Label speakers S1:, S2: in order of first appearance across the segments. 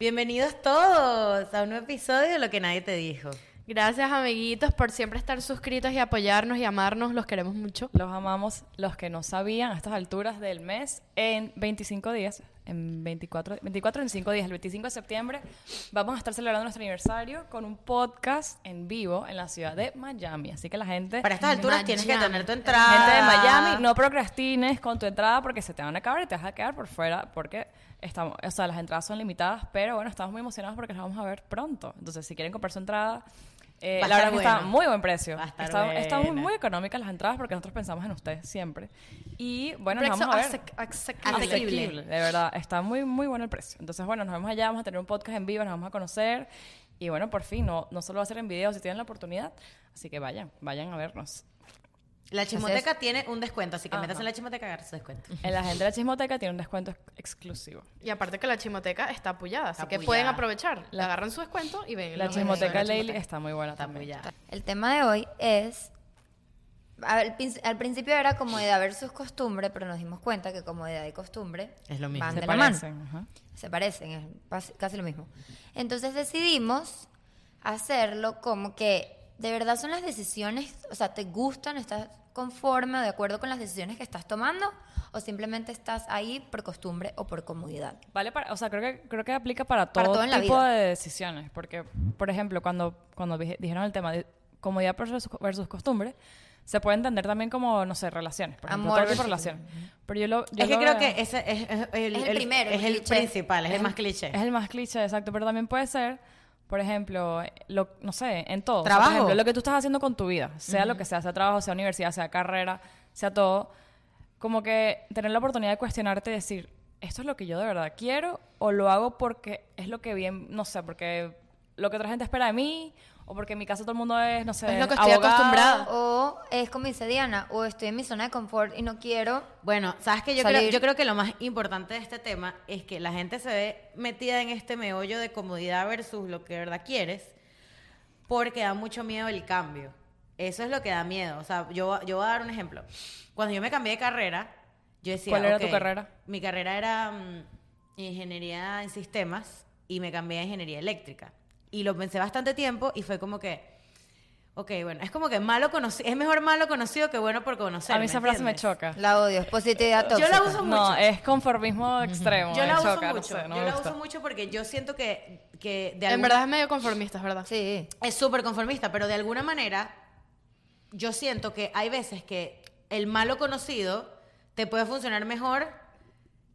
S1: Bienvenidos todos a un nuevo episodio de Lo que nadie te dijo.
S2: Gracias, amiguitos, por siempre estar suscritos y apoyarnos y amarnos. Los queremos mucho.
S3: Los amamos los que no sabían a estas alturas del mes en 25 días, en 24, 24 en 5 días, el 25 de septiembre, vamos a estar celebrando nuestro aniversario con un podcast en vivo en la ciudad de Miami. Así que la gente...
S1: Para estas alturas
S2: Miami.
S1: tienes que tener tu entrada.
S3: Gente de Miami, no procrastines con tu entrada porque se te van a acabar y te vas a quedar por fuera porque estamos, o sea, las entradas son limitadas, pero bueno, estamos muy emocionados porque las vamos a ver pronto. Entonces, si quieren comprar su entrada, eh, la verdad que está muy buen precio.
S1: Estar
S3: está, muy, muy económicas las entradas porque nosotros pensamos en ustedes siempre. Y bueno, nos vamos a ver.
S2: Asequible.
S3: De verdad, está muy, muy bueno el precio. Entonces, bueno, nos vemos allá, vamos a tener un podcast en vivo, nos vamos a conocer. Y bueno, por fin, no, no solo va a ser en video si tienen la oportunidad. Así que vayan, vayan a vernos.
S1: La chismoteca tiene un descuento, así que metas en la chismoteca y agarra su descuento.
S3: En la gente de la chismoteca tiene un descuento ex- exclusivo.
S2: Y aparte que la chimoteca está apullada, así
S1: Está
S2: que
S1: apoyada.
S2: pueden aprovechar. Le agarran su descuento y ven.
S3: La
S2: los
S3: chismoteca
S2: de la
S3: Leili
S2: chismoteca.
S3: está muy buena
S1: Está
S3: también.
S1: muy ya.
S4: El tema de hoy es. a ver, Al, prin- al principio era comodidad versus costumbre, pero nos dimos cuenta que comodidad y costumbre
S1: Es lo mismo.
S4: van
S3: Se
S4: de la mano.
S3: parecen. ajá.
S4: Se parecen, es pas- casi lo mismo. Entonces decidimos hacerlo como que de verdad son las decisiones, o sea, te gustan, estás conforme o de acuerdo con las decisiones que estás tomando, o simplemente estás ahí por costumbre o por comodidad.
S3: Vale, para, o sea, creo que, creo que aplica para todo,
S4: Para todo en la
S3: tipo
S4: vida.
S3: de decisiones. Porque, por ejemplo, cuando, cuando dije- dijeron el tema de comodidad versus, versus costumbre, se puede entender también como, no sé, relaciones. Por ejemplo,
S4: Amor
S3: todo tipo de relaciones. Pero yo lo. yo
S1: Es que
S3: lo
S1: creo
S3: veo-
S1: que ese es, es el,
S4: Es el primero,
S1: es
S4: el
S1: el
S4: cliché.
S1: principal, es el más cliché.
S3: Es el más cliché, exacto. Pero también puede ser, por ejemplo, lo, no sé, en todo. O sea,
S1: Trabajo.
S3: por ejemplo, lo que tú estás haciendo con tu vida, sea lo que sea, sea trabajo, sea universidad, sea carrera, sea todo. Como que tener la oportunidad de cuestionarte y decir, ¿esto es lo que yo de verdad quiero? ¿O lo hago porque es lo que bien, no sé, porque lo que otra gente espera de mí? ¿O porque en mi casa todo el mundo es, no sé,
S2: Es lo que estoy
S3: abogado?
S2: acostumbrada.
S4: O es como dice Diana, o estoy en mi zona de confort y no quiero
S1: Bueno, sabes que yo creo,
S4: Salir.
S1: yo creo que lo más importante de este tema es que la gente se ve metida en este meollo de comodidad versus lo que de verdad quieres, porque da mucho miedo el cambio. Eso es lo que da miedo. O sea, yo, yo voy a dar un ejemplo. Cuando yo me cambié de carrera, yo decía.
S3: ¿Cuál era tu
S1: ok,
S3: carrera?
S1: Mi carrera era mm, ingeniería en sistemas y me cambié a ingeniería eléctrica. Y lo pensé bastante tiempo y fue como que. Ok, bueno, es como que malo conocido, es mejor malo conocido que bueno por conocer.
S3: A mí esa frase me choca.
S4: la odio, es positividad
S1: Yo
S4: tóxica.
S1: la uso
S3: No,
S1: mucho.
S3: es conformismo extremo.
S1: Yo la uso
S3: choca, no
S1: mucho.
S3: sé, no
S1: yo la
S3: gusta.
S1: uso mucho porque yo siento que, que de
S2: En
S1: alguna
S2: verdad es medio conformista, es ¿verdad?
S4: Sí.
S1: es súper conformista, pero de alguna manera yo siento que hay veces que el malo conocido te puede funcionar mejor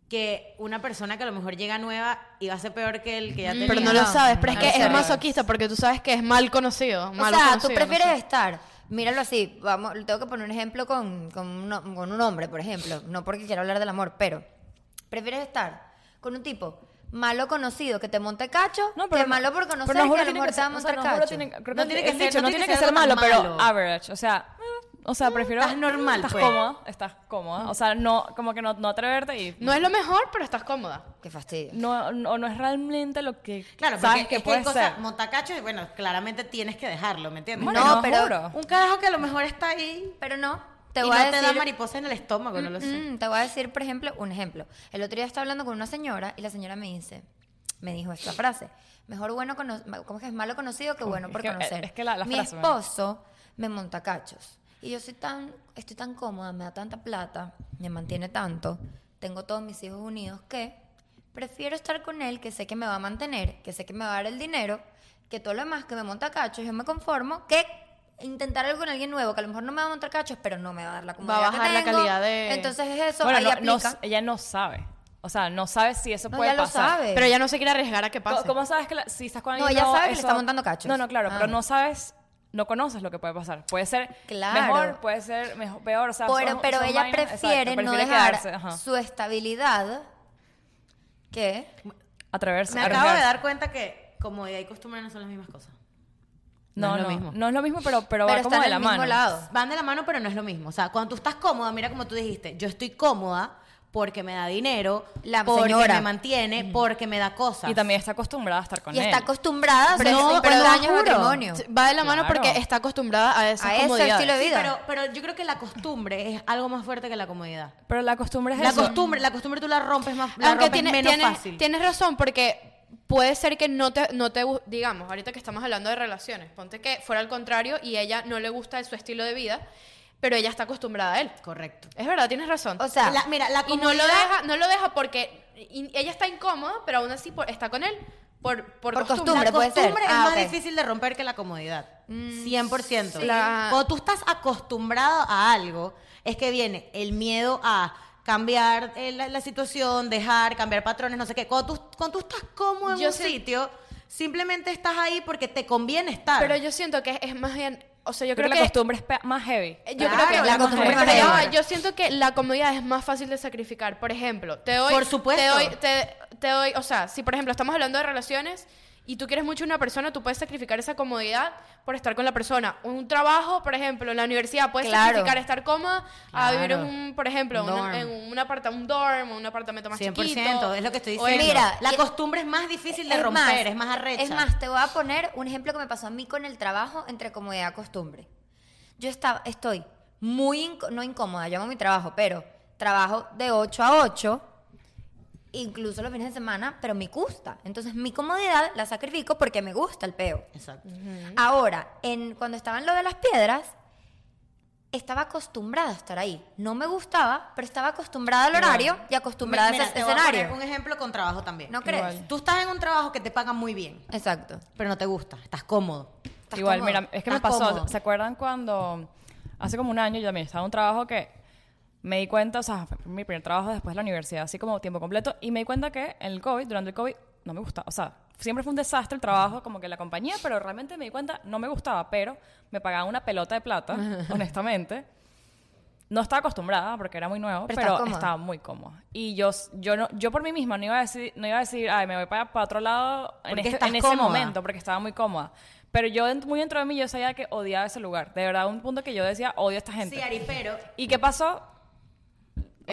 S1: que una persona que a lo mejor llega nueva y va a ser peor que el que ya tenía.
S2: Pero no lo sabes, pero es
S1: No
S2: que
S1: lo
S2: es masoquista porque tú sabes que es mal conocido.
S4: O
S2: mal
S4: sea,
S2: conocido,
S4: tú
S2: no
S4: prefieres
S2: sé.
S4: estar, míralo así, vamos, tengo que poner un ejemplo con, con, un, con un hombre, por ejemplo, no porque quiero hablar del amor, pero prefieres estar con un tipo malo conocido que te monte cacho,
S3: No,
S4: que
S3: no-
S4: malo por conocer
S3: pero no
S4: que a lo mejor
S3: que
S4: te va a
S3: o
S4: montar
S3: no
S4: cacho.
S3: tiene-
S1: No
S3: que
S1: tiene que ser-
S3: dicho,
S1: no
S3: no
S1: tiene que
S3: que
S1: ser
S3: malo,
S1: tan
S3: pero
S1: malo.
S3: average. O sea, eh, o sea, prefiero.
S1: Estás normal,
S3: Estás
S1: pues.
S3: cómoda, estás cómoda. O sea, no, como que no, no atreverte y.
S2: No es lo mejor, pero estás cómoda.
S4: Qué fastidio.
S3: No, no, no es realmente lo que
S1: Claro,
S3: sabes
S1: porque
S3: que
S1: es que
S3: puede
S1: hay cosas,
S3: ser.
S1: montacachos, y bueno, claramente tienes que dejarlo, ¿me entiendes?
S3: Bueno,
S4: No,
S3: no,
S4: pero-
S3: juro.
S1: Un carajo que a lo mejor está ahí
S4: Pero no, te
S1: y
S4: voy
S1: no
S4: a
S1: te
S4: decir...
S1: da mariposa en el estómago, no lo sé.
S4: Mm, te voy a decir, por ejemplo, un ejemplo. El otro día estaba hablando con una señora y la señora me dice, me dijo esta frase, mejor bueno cono ¿cómo es que es malo conocido que bueno
S3: es
S4: por
S3: que-
S4: conocer?
S3: es que la- la
S4: Mi
S3: frase
S4: esposo me monta cachos y yo soy tan, estoy tan cómoda, me da tanta plata, me mantiene tanto, tengo todos mis hijos unidos que prefiero estar con él que sé que me va a mantener, que sé que me va a dar el dinero, que todo lo demás que me monta cachos, yo me conformo, que intentar algo con alguien nuevo, que a lo mejor no me va a montar cachos, pero no me va a dar la comodidad
S2: a
S4: que
S2: bajar la calidad de-
S4: Entonces es eso,
S3: Bueno,
S4: ahí
S3: no, no-
S4: aplica.
S3: ella no sabe. O sea, no sabe si eso
S4: No,
S3: puede
S4: lo
S3: pasar.
S4: sabe.
S2: Pero ella no se quiere arriesgar a que
S3: ¿Cómo,
S2: pase.
S3: cómo sabes que la- si estás con
S4: No,
S3: alguien
S4: ella sabe que le está montando cachos.
S3: No, no, claro,
S4: Ah.
S3: pero no sabes, no conoces lo que puede pasar. Puede ser
S4: Claro.
S3: mejor, puede ser mejor, peor, o sea,
S4: pero
S3: son-
S4: pero
S3: son
S4: ella
S3: vainas-
S4: prefiere
S3: exacto,
S4: no dejar
S3: quedarse,
S4: su estabilidad que
S3: atreverse.
S1: Me acabo de dar cuenta que comodidad y costumbre no son las mismas cosas.
S3: No,
S1: No es
S3: no,
S1: lo mismo.
S3: no es lo mismo, pero, pero,
S4: pero
S3: va como de la mano.
S4: lado.
S1: Van de la mano, pero no es lo mismo. O sea, cuando tú estás cómoda, mira como tú dijiste, yo estoy cómoda porque me da dinero,
S4: La
S1: porque
S4: señora.
S1: me mantiene, porque me da cosas.
S3: Y también está acostumbrada a estar con
S4: y
S3: él.
S4: está acostumbrada a
S2: Pero no,
S4: 50
S2: pero no,
S4: años de matrimonio.
S2: Va de la mano
S3: Claro.
S2: porque está acostumbrada a esa
S4: A ese
S2: comodidad.
S4: estilo de
S1: Sí,
S4: vida.
S1: pero, pero yo creo que la costumbre es algo más fuerte que la comodidad.
S3: Pero la costumbre es
S1: La
S3: eso.
S1: costumbre, la costumbre tú la rompes más, la
S2: Aunque
S1: rompes
S2: tiene-
S1: menos
S2: tienes,
S1: fácil.
S2: tienes razón porque puede ser que no te, no te, digamos, ahorita que estamos hablando de relaciones, ponte que fuera al contrario y ella no le gusta su estilo de vida, pero ella está acostumbrada a él.
S1: Correcto.
S2: Es verdad, tienes razón.
S4: O sea,
S1: La- mira, la
S2: y no lo deja, no lo deja porque y- ella está incómoda, pero aún así por- está con él por, por,
S4: Por
S2: costumbre.
S4: costumbre,
S1: La
S4: puede ser.
S1: costumbre es
S4: Ah,
S1: más difícil de romper que la comodidad. 100%.
S2: sí. La-
S1: Cuando tú estás acostumbrado a algo, es que viene el miedo a cambiar eh, la, la situación, dejar, cambiar patrones, no sé qué. Cuando tú, cuando tú estás cómodo en
S2: Yo
S1: un
S2: sé-
S1: sitio, simplemente estás ahí porque te conviene estar.
S2: Pero yo siento que es más bien, o sea, yo
S3: Creo
S2: creo
S3: que la costumbre es más heavy.
S2: Yo
S1: Claro,
S2: creo que
S1: la
S2: la
S1: costumbre es
S2: va, yo siento que la comodidad es más fácil de sacrificar. Por ejemplo, te doy,
S1: Por supuesto.
S2: te doy, te, te doy, o sea, si por ejemplo estamos hablando de relaciones y tú quieres mucho a una persona, tú puedes sacrificar esa comodidad por estar con la persona. Un trabajo, por ejemplo, en la universidad puedes
S4: Claro.
S2: sacrificar estar cómoda a vivir en un, por ejemplo, una- en un aparta, un dorm, un apartamento más
S1: 100%,
S2: chiquito.
S1: es lo que estoy diciendo.
S4: Mira,
S1: la costumbre es más difícil de
S4: Es
S1: romper, es más arrecha.
S4: Es más, te voy a poner un ejemplo que me pasó a mí con el trabajo entre comodidad y costumbre. Yo estaba, estoy muy, inco- no incómoda, yo amo mi trabajo, pero trabajo de 8 a 8, incluso los fines de semana, pero me gusta. Entonces mi comodidad la sacrifico porque me gusta el peo.
S1: Exacto.
S4: Ahora, en, cuando estaba en lo de las piedras, estaba acostumbrada a estar ahí. No me gustaba, pero estaba acostumbrada al horario y acostumbrada
S1: Mira,
S4: a ese
S1: te voy a
S4: escenario.
S1: poner un ejemplo con trabajo también.
S4: ¿No crees?
S3: Igual.
S1: Tú estás en un trabajo que te pagan muy bien,
S4: Exacto.
S1: pero no te gusta, estás cómodo.
S4: ¿Estás
S3: Igual,
S4: cómodo?
S3: mira, es que me
S1: ¿Estás
S3: pasó,
S1: cómodo?
S3: ¿se acuerdan cuando hace como un año yo también estaba en un trabajo que me di cuenta, o sea, fue mi primer trabajo después de la universidad, así como tiempo completo, y me di cuenta que en el COVID, durante el COVID, no me gustaba, o sea, siempre fue un desastre el trabajo, como que la compañía, pero realmente me di cuenta, no me gustaba, pero me pagaban una pelota de plata, honestamente. No estaba acostumbrada porque era muy nuevo,
S4: Pero
S3: pero, estaba muy cómoda. Y yo, yo, no, yo por mí misma no iba a decir, no iba a decir, ay, me voy para, para otro lado en, este- en ese momento, porque estaba muy cómoda. Pero yo, muy dentro de mí, yo sabía que odiaba ese lugar. De verdad, un punto que yo decía, odio a esta gente.
S1: Sí, Ari, pero
S3: ¿Y qué pasó?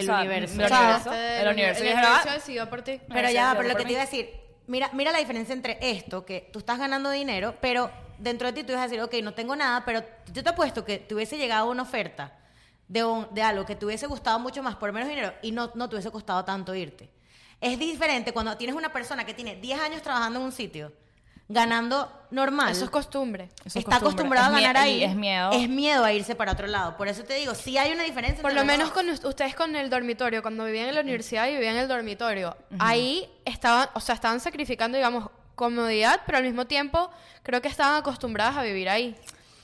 S1: El universo.
S3: El universo. El universo.
S2: El
S3: Y dije,
S2: universo
S3: "Ah,
S2: decidió por ti.
S1: Pero ya, pero lo que te iba a decir, mira, mira la diferencia entre esto, que tú estás ganando dinero, pero dentro de ti tú ibas a decir, ok, no tengo nada, pero yo te apuesto que te hubiese llegado una oferta de, un- de algo que te hubiese gustado mucho más por menos dinero y no, no te hubiese costado tanto irte. Es diferente cuando tienes una persona que tiene 10 años trabajando en un sitio, ganando normal.
S2: Eso es costumbre.
S3: Eso es
S1: está
S3: costumbre.
S1: acostumbrado a
S3: Es
S1: ganar ahí.
S3: es miedo.
S1: Es miedo a irse para otro lado. Por eso te digo, sí hay una diferencia.
S2: Por lo menos con us- ustedes con el dormitorio, cuando vivían en la universidad y vivían en el dormitorio, ahí estaban, o sea, estaban sacrificando, digamos, comodidad, pero al mismo tiempo creo que estaban acostumbradas a vivir ahí.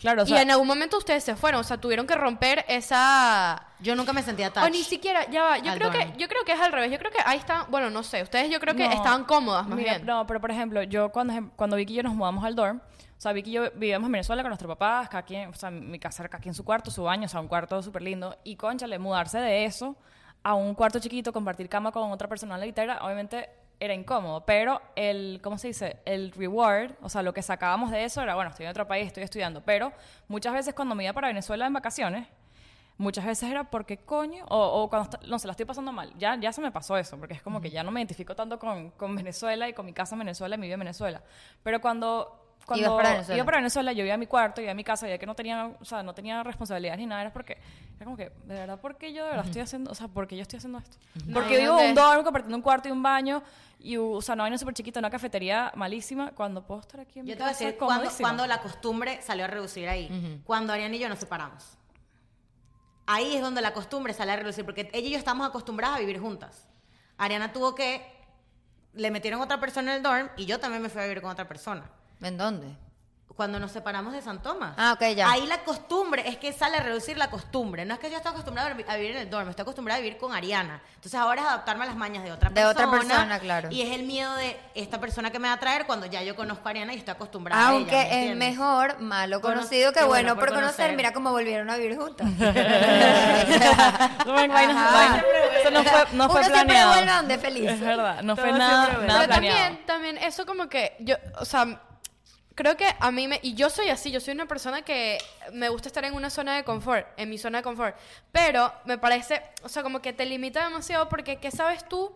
S3: Claro, o
S2: y en algún momento ustedes se fueron, o sea, tuvieron que romper esa...
S1: Yo nunca me sentía touch.
S2: O ni siquiera, ya va, yo creo que yo creo que es al revés, yo creo que ahí están, bueno, no sé, ustedes yo creo que
S3: No,
S2: estaban cómodas más
S3: mira,
S2: bien.
S3: No, pero por ejemplo, yo cuando, cuando Vicky y yo nos mudamos al dorm, o sea, Vicky y yo vivíamos en Venezuela con nuestros papás, cada quien, o sea, mi casa cada quien en su cuarto, su baño, o sea, un cuarto súper lindo. Y conchale, mudarse de eso a un cuarto chiquito, compartir cama con otra persona en la guitarra, obviamente era incómodo, pero el, ¿cómo se dice? El reward, o sea, lo que sacábamos de eso era, bueno, estoy en otro país, estoy estudiando, pero muchas veces cuando me iba para Venezuela en vacaciones, Muchas veces era porque coño, o, o cuando está- no se la estoy pasando mal. Ya, ya se me pasó eso, porque es como que ya no me identifico tanto con, con Venezuela y con mi casa en Venezuela y mi vida en Venezuela. Pero cuando, cuando
S4: Ibas para Venezuela.
S3: iba para Venezuela, yo iba a mi cuarto, iba a mi casa, ya que no tenía, o sea, no tenía responsabilidades ni nada, era porque, era como que, de verdad, ¿por qué yo de verdad estoy haciendo, o sea, por qué yo estoy haciendo esto? Porque vivo en un dorm compartiendo un cuarto y un baño, y, o sea, una vaina súper chiquita, una cafetería malísima, cuando puedo estar aquí en mi
S1: Yo te voy a
S3: casa
S1: decir cuando,
S3: comodísima.
S1: cuando la costumbre salió a reducir ahí. Cuando Ariana y yo nos separamos. Ahí es donde la costumbre sale a reducir, porque ella y yo estamos acostumbradas a vivir juntas. Ariana tuvo que. Le metieron otra persona en el dorm y yo también me fui a vivir con otra persona.
S4: ¿En dónde?
S1: Cuando nos separamos de San Tomás.
S4: Ah, ok, ya.
S1: Ahí la costumbre es que sale a reducir la costumbre. No es que yo esté acostumbrada a vi- a vivir en el dorm, estoy acostumbrada a vivir con Ariana. Entonces ahora es adaptarme a las mañas de otra
S4: De
S1: persona.
S4: otra persona, claro.
S1: Y es el miedo de esta persona que me va a traer cuando ya yo conozco a Ariana y estoy acostumbrada a ella.
S4: Aunque
S1: ¿me
S4: es
S1: entiendes?
S4: mejor malo
S1: Cono-
S4: conocido que bueno,
S1: bueno
S4: por
S1: por
S4: conocer.
S1: conocer.
S4: Mira cómo volvieron a vivir juntas.
S3: Eso no fue, no fue
S4: Uno siempre
S3: planeado.
S4: vuelve donde feliz.
S3: Es verdad, no
S1: Todo
S3: fue nada, nada
S2: Pero
S3: planeado.
S2: también, también eso como que yo, o sea, creo que a mí me, y yo soy así, yo soy una persona que me gusta estar en una zona de confort, en mi zona de confort, pero me parece, o sea, como que te limita demasiado porque ¿qué sabes tú?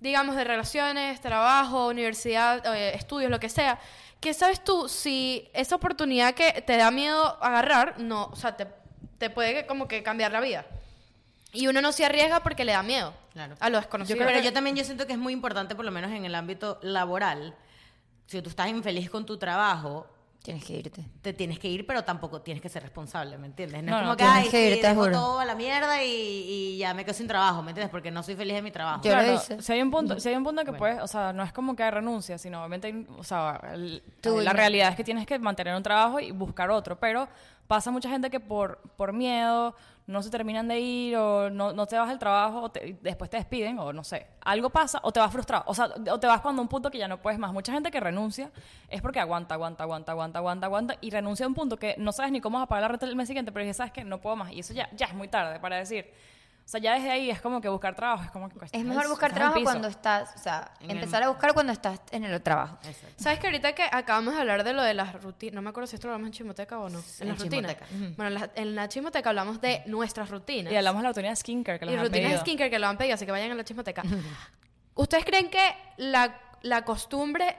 S2: digamos, de relaciones, trabajo, universidad, eh, estudios, lo que sea, ¿qué sabes tú si esa oportunidad que te da miedo agarrar, no, o sea, te, te puede como que cambiar la vida? Y uno no se arriesga porque le da miedo
S1: Claro.
S2: a lo desconocido.
S1: Pero yo también yo siento que es muy importante, por lo menos en el ámbito laboral, si tú estás infeliz con tu trabajo,
S4: Tienes que irte.
S1: te tienes que ir, pero tampoco tienes que ser responsable, ¿me entiendes? No,
S3: No,
S1: es
S3: no,
S1: como que,
S4: tienes
S1: ay,
S4: que
S1: sí,
S4: ir, te
S1: dejo
S4: juro.
S1: todo a la mierda y, y ya me quedo sin trabajo, ¿me entiendes? Porque no soy feliz en mi trabajo.
S4: Yo lo
S3: Claro,
S4: hice.
S3: Si hay un punto, si hay un punto que puedes, o sea, no es como que hay renuncia, sino obviamente, hay- o sea, el- la realidad es que tienes que mantener un trabajo y buscar otro, pero pasa mucha gente que por, por miedo no se terminan de ir o no, no te vas del trabajo o te- después te despiden o no sé, algo pasa o te vas frustrado, o sea, o te vas cuando un punto que ya no puedes más. Mucha gente que renuncia es porque aguanta, aguanta, aguanta, aguanta, aguanta, aguanta y renuncia a un punto que no sabes ni cómo vas a pagar la renta el mes siguiente, pero ya sabes que no puedo más y eso ya, ya es muy tarde para decir. O sea, ya desde ahí es como que buscar trabajo, es como que
S4: Es mejor buscar
S3: estás
S4: trabajo cuando estás, o sea,
S1: En el-
S4: empezar a buscar cuando estás en el trabajo.
S1: Exacto.
S2: ¿Sabes que ahorita que acabamos de hablar de lo de las rutinas, no me acuerdo si esto lo hablamos en Chimoteca o no, en
S1: en
S2: las rutinas.
S1: Chimoteca.
S2: Bueno, en la, en la hablamos de nuestras rutinas.
S3: Y hablamos de la rutina de skincare que
S2: y
S3: les han
S2: rutinas de
S3: pedido.
S2: skincare que lo han pedido, así que vayan a la Chismoteca. ¿Ustedes creen que la, la costumbre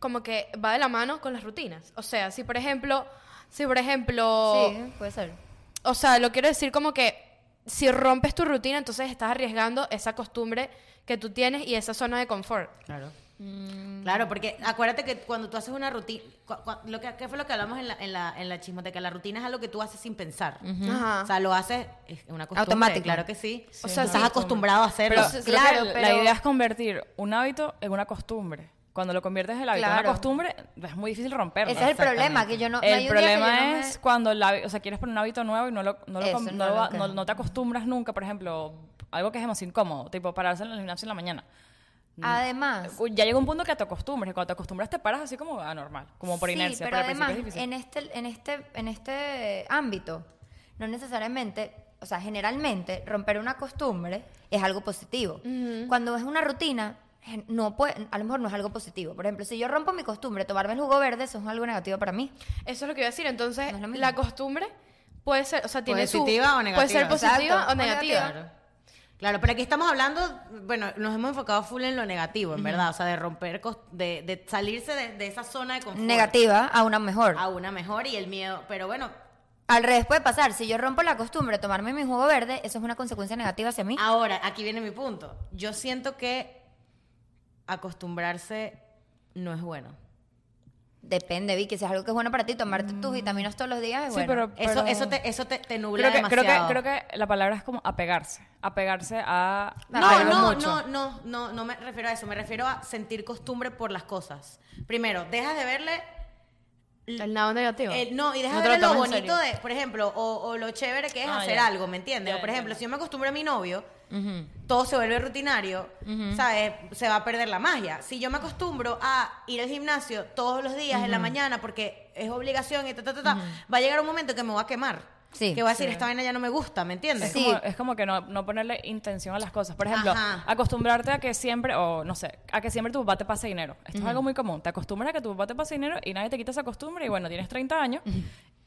S2: como que va de la mano con las rutinas? O sea, si por ejemplo, si por ejemplo,
S4: Sí, puede ser.
S2: o sea, lo quiero decir como que si rompes tu rutina, entonces estás arriesgando esa costumbre que tú tienes y esa zona de confort.
S1: Claro.
S4: Mm.
S1: Claro, porque acuérdate que cuando tú haces una rutina, lo que, ¿qué fue lo que hablamos en la, en la, en la chismoteca? La rutina es algo que tú haces sin pensar.
S2: Ajá.
S1: O sea, lo haces, es una costumbre,
S4: Automático.
S1: claro que sí.
S2: O
S1: O
S2: sea,
S1: estás
S2: sí.
S1: acostumbrado a hacerlo.
S3: Pero
S4: Claro,
S3: que la
S4: pero-
S3: idea es convertir un hábito en una costumbre. Cuando lo conviertes en el hábito en
S4: Claro.
S3: una costumbre, es muy difícil romperlo.
S4: Ese es el problema, que yo no... no hay
S3: el
S4: día que yo
S3: problema
S4: no me-
S3: es cuando el o sea, quieres poner un hábito nuevo y no lo, no lo,
S4: Eso,
S3: com-
S4: no
S3: no lo va- no- no te acostumbras nunca, por ejemplo, algo que es demasiado incómodo, tipo pararse en el gimnasio en la mañana.
S4: Además...
S3: Uy, Ya llega un punto que te acostumbras, y cuando te acostumbras te paras así como anormal, como por
S4: sí,
S3: inercia,
S4: pero
S3: pero, al principio
S4: además,
S3: es difícil.
S4: en este, en, este, en este ámbito, no necesariamente, o sea, generalmente, romper una costumbre es algo positivo. Cuando es una rutina, no puede, a lo mejor no es algo positivo. Por ejemplo, si yo rompo mi costumbre, tomarme el jugo verde, eso es algo negativo para mí.
S2: Eso es lo que iba a decir. Entonces,
S4: No
S2: la costumbre puede ser, o sea, tiene su-
S1: Positiva o
S2: Puede ser
S1: negativa.
S2: positiva
S4: Exacto,
S2: o negativa.
S4: negativa.
S1: Claro. Claro, pero aquí estamos hablando, bueno, nos hemos enfocado full en lo negativo, en verdad, o sea, de romper, de, de salirse de, de esa zona de confort
S4: Negativa a una mejor.
S1: a una mejor y el miedo, pero bueno,
S4: Al revés puede pasar. Si yo rompo la costumbre de tomarme mi jugo verde, eso es una consecuencia negativa hacia mí.
S1: ahora, aquí viene mi punto, yo siento que acostumbrarse no es bueno.
S4: Depende, Vicky. Si es algo que es bueno para ti, tomarte tus vitaminas todos los días es
S3: Sí,
S4: bueno.
S3: pero-
S1: Eso, eso te, eso te, te nubla
S3: creo que, creo, que, creo que la palabra es como apegarse, apegarse a
S1: No, no,
S3: mucho.
S1: no, no, no, no me refiero a eso, me refiero a sentir costumbre por las cosas. Primero, dejas de verle
S2: El lado negativo.
S1: Eh, no, y deja
S2: No
S1: de
S2: te
S1: ver
S2: lo
S1: lo
S2: tomas en
S1: bonito
S2: serio.
S1: de, por ejemplo, o, o lo chévere que es
S3: Ah,
S1: hacer
S3: ya.
S1: algo, ¿me entiendes?
S3: Ya,
S1: o por ejemplo, si yo me acostumbro a mi novio, todo se vuelve rutinario, ¿sabes? Se va a perder la magia. Si yo me acostumbro a ir al gimnasio todos los días en la mañana porque es obligación y ta, ta, ta, ta, va a llegar un momento que me voy a quemar.
S4: Sí.
S1: que voy a decir, esta vaina ya no me gusta, ¿me entiendes?
S3: Es,
S4: Sí.
S3: como, es como que no, no ponerle intención a las cosas. Por ejemplo,
S1: Ajá.
S3: acostumbrarte a que siempre, o no sé, a que siempre tu papá te pase dinero. Esto es algo muy común. Te acostumbras a que tu papá te pase dinero y nadie te quita esa costumbre y bueno, tienes 30 años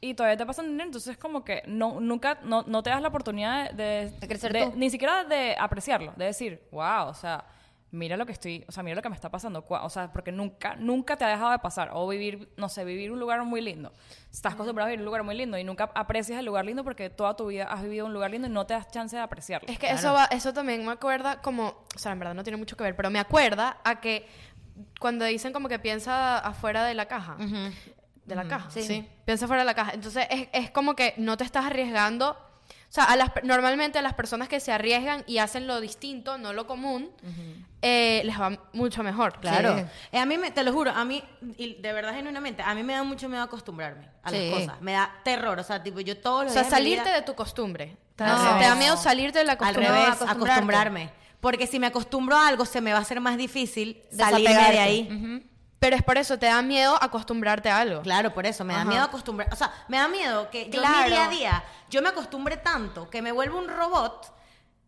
S3: y todavía te pasan dinero. Entonces como que no, nunca, no, no te das la oportunidad de...
S4: De crecer
S3: de-
S4: tú.
S3: Ni siquiera de apreciarlo, de decir, wow, o sea... Mira lo que estoy, o sea, mira lo que me está pasando, o sea, porque nunca, nunca te ha dejado de pasar, o vivir, no sé, vivir un lugar muy lindo. Estás acostumbrado a vivir un lugar muy lindo y nunca aprecias el lugar lindo porque toda tu vida has vivido un lugar lindo y no te das chance de apreciarlo.
S2: Es que eso va, eso también me acuerda como, o sea, en verdad no tiene mucho que ver, pero me acuerda a que cuando dicen como que piensa afuera de la caja. De la caja,
S4: sí.
S2: sí. Piensa fuera de la caja. Entonces es, es como que no te estás arriesgando. O sea, a las, per- normalmente a las personas que se arriesgan y hacen lo distinto, no lo común, eh, les va mucho mejor.
S1: Claro.
S4: Sí.
S1: Eh, a mí, me, te lo juro, a mí, y de verdad, genuinamente, a mí me da mucho miedo acostumbrarme a
S4: Sí.
S1: las cosas. Me da terror, o sea, tipo, yo todos
S2: O
S1: los
S2: sea,
S1: días de mi
S2: salirte
S1: vida-
S2: de tu costumbre. Te,
S1: No.
S2: o sea, te da miedo salirte de la
S1: Al
S2: costumbre.
S1: revés,
S4: acostumbrarte.
S1: acostumbrarme. Porque si me acostumbro a algo, se me va a hacer más difícil salirme de ahí.
S2: Pero es por eso, te da miedo acostumbrarte a algo.
S1: Claro, por eso, me da
S2: Ajá.
S1: miedo acostumbrar. O sea, me da miedo que yo en mi día a día, yo me acostumbre tanto que me vuelvo un robot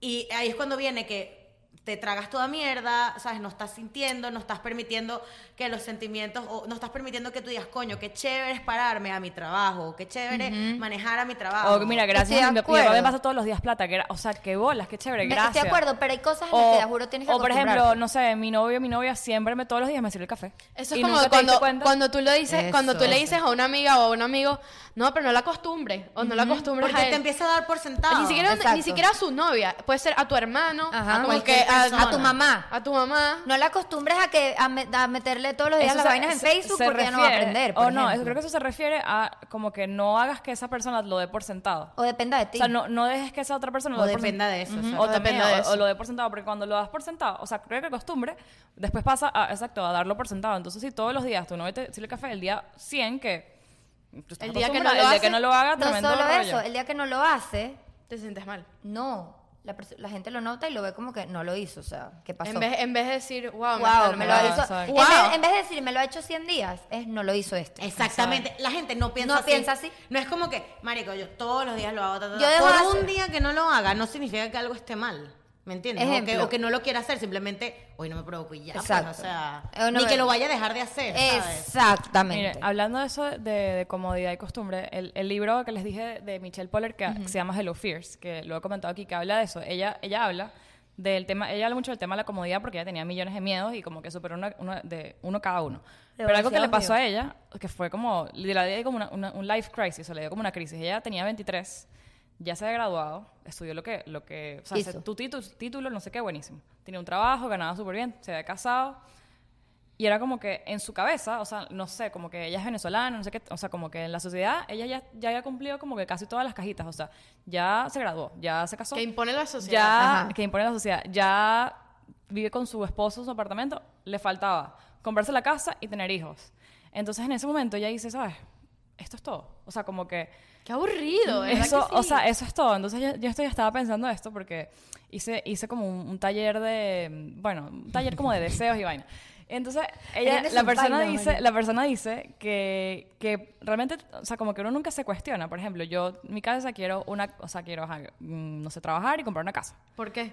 S1: y ahí es cuando viene que te tragas toda mierda, ¿sabes? No estás sintiendo, no estás permitiendo que los sentimientos, o no estás permitiendo que tú digas, coño, qué chévere es pararme a mi trabajo, qué chévere manejar a mi trabajo.
S3: O que, mira, gracias.
S4: De
S3: Mi, mi papá me pasa todos los días plata. Que era, o sea, qué bolas, qué chévere,
S4: Me-
S3: gracias.
S4: Estoy de acuerdo, pero hay cosas en las que te juro tienes que
S3: o por ejemplo, no sé, mi novio, mi novia siempre me todos los días me sirve el café.
S2: Eso es
S3: Y
S2: como cuando, cuando tú le dices, cuando tú
S1: Eso.
S2: le dices a una amiga o a un amigo, no, pero no la acostumbres, o no la acostumbres
S1: Porque
S2: a él.
S1: te empieza a dar por sentado.
S2: ni siquiera,
S4: Exacto.
S2: ni siquiera a su novia, puede ser a tu hermano,
S4: Ajá.
S2: a a,
S1: persona.
S4: a tu mamá.
S2: a tu mamá.
S4: No la acostumbres a que a, me- a meterle todos los días
S3: Eso
S4: las
S3: se-
S4: vainas en
S3: se-
S4: Facebook
S3: se
S4: porque ya no va a aprender. por
S3: O no, eso, creo que eso se refiere a como que no hagas que esa persona lo dé por sentado.
S4: O dependa de
S3: O
S4: ti.
S3: sea, no, no dejes que esa otra persona
S1: O
S3: lo dé por
S1: dependa
S3: sen-
S1: de eso,
S3: Ujú.
S1: exacto.
S3: O también,
S2: Depende de
S3: o-
S2: eso.
S3: o lo dé por sentado, porque cuando lo das por sentado, o sea, creo que costumbre, después pasa a, exacto, a darlo por sentado. Entonces, si todos los días tu novio te sirve el café, el día 100 que... tú
S2: El día que no lo
S3: el día
S2: hace,
S3: que no lo haga,
S4: no
S3: tremendo
S4: solo
S3: rollo.
S4: eso, el día que no lo hace,
S2: Te sientes mal.
S4: no. La, gente lo nota y lo ve como que no lo hizo. O sea, ¿qué pasó?
S2: En vez, en vez de decir, wow,
S4: wow, me lo
S3: Ah,
S4: hizo. En,
S2: Wow.
S4: vez, en vez de decir, me lo ha hecho 100 días, es no lo hizo este.
S1: Exactamente. La gente no piensa
S4: No
S1: así.
S4: piensa así.
S1: No es como que, marico, yo todos los días lo hago. ta, ta, ta.
S4: Yo dejo
S1: Por un
S4: hacer-
S1: día que no lo haga, no significa que algo esté mal. ¿Me entiendes? O que, o que no lo quiera hacer, simplemente hoy no me provoco y ya. pues,
S4: Exacto.
S1: o sea,
S4: Eh, no
S1: ni
S4: me-
S1: que lo vaya a dejar de hacer. ¿sabes?
S4: Exactamente.
S3: Mire, hablando de eso de, de comodidad y costumbre, el, el libro que les dije de Michelle Poller que, que se llama Hello Fears, que lo he comentado aquí, que habla de eso. Ella, ella habla del tema, ella habla mucho del tema de la comodidad porque ella tenía millones de miedos y como que superó uno, uno de uno cada uno. Pero algo que le pasó a ella, que fue como, le le dio como una- una- un life crisis, o le dio como una crisis. Ella tenía 23, ya se había graduado, estudió lo que, lo que, o sea, se- tu título, título, no sé qué, buenísimo. Tenía un trabajo, ganaba súper bien, se había casado. Y era como que en su cabeza, o sea, no sé, como que ella es venezolana, no sé qué, o sea, como que en la sociedad ella ya, ya había cumplido como que casi todas las cajitas, o sea, ya se graduó, ya se casó.
S2: Que impone la sociedad.
S3: Ya,
S4: Ajá.
S3: que impone la sociedad, ya vive con su esposo en su apartamento, le faltaba comprarse la casa y tener hijos. Entonces en ese momento ella dice, ¿sabes? Esto es todo. O sea, como que
S2: Qué aburrido, ¿verdad
S3: eso,
S2: que
S3: o
S2: sí?
S3: sea, eso es todo. Entonces yo, yo estoy, estaba pensando esto porque hice, hice como un, un taller de, bueno, un taller como de deseos y vaina. Entonces, ella, la persona
S4: vaina,
S3: dice,
S4: María.
S3: la persona dice que, que realmente, o sea, como que uno nunca se cuestiona. Por ejemplo, yo, en mi casa quiero una, o sea, quiero, mm, no sé, trabajar y comprar una casa.
S2: ¿Por qué?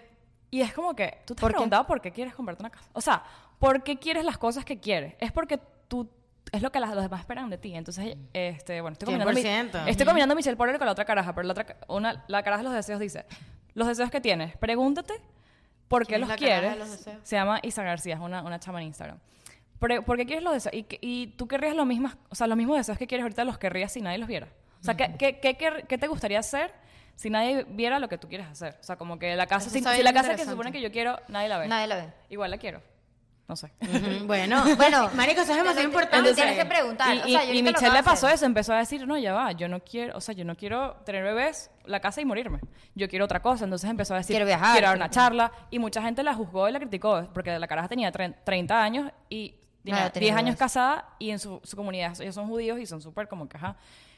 S3: Y es como que tú te has
S4: ¿Por qué?
S3: preguntado por qué quieres comprarte una casa. O sea, ¿por qué quieres las cosas que quieres? Es porque tú es lo que las- los demás esperan de ti. Entonces, este, bueno, estoy combinando, mi-
S1: 100%.
S3: estoy combinando Michelle Poller con la otra caraja, pero la otra una, la caraja de los deseos dice, los deseos que tienes, pregúntate por qué
S2: ¿Quién es
S3: los
S2: la caraja de
S3: quieres.
S2: los deseos?
S3: Se llama Isa García, es una, una chama en Instagram. ¿Por qué quieres los deseos? Y, y tú querrías los mismos, o sea, los mismos deseos que quieres ahorita los querrías si nadie los viera. O sea, ¿qué, qué, qué, qué- qué te gustaría hacer si nadie viera lo que tú quieres hacer? O sea, como que la casa, si, si la casa que se supone que yo quiero, nadie la ve.
S4: Nadie la ve.
S3: Igual la quiero. No sé.
S1: Bueno,
S4: Bueno,
S1: marico, eso es demasiado
S4: te-
S1: importante.
S4: te tienes que preguntar.
S3: Y,
S4: o
S3: y-
S4: sea, yo
S3: y
S4: ahorita lo
S3: Michelle le pasó eso, empezó a decir, no, ya va, yo no quiero, o sea, yo no quiero tener bebés, la casa y morirme. Yo quiero otra cosa. Entonces empezó a decir,
S4: Quiero viajar,
S3: quiero dar una charla. Y mucha gente la juzgó y la criticó, porque la caraja tenía tre- 30 años y tenía
S4: tenía
S3: 10 años casada y en su, su comunidad, ellos son judíos y son súper como que, ajá.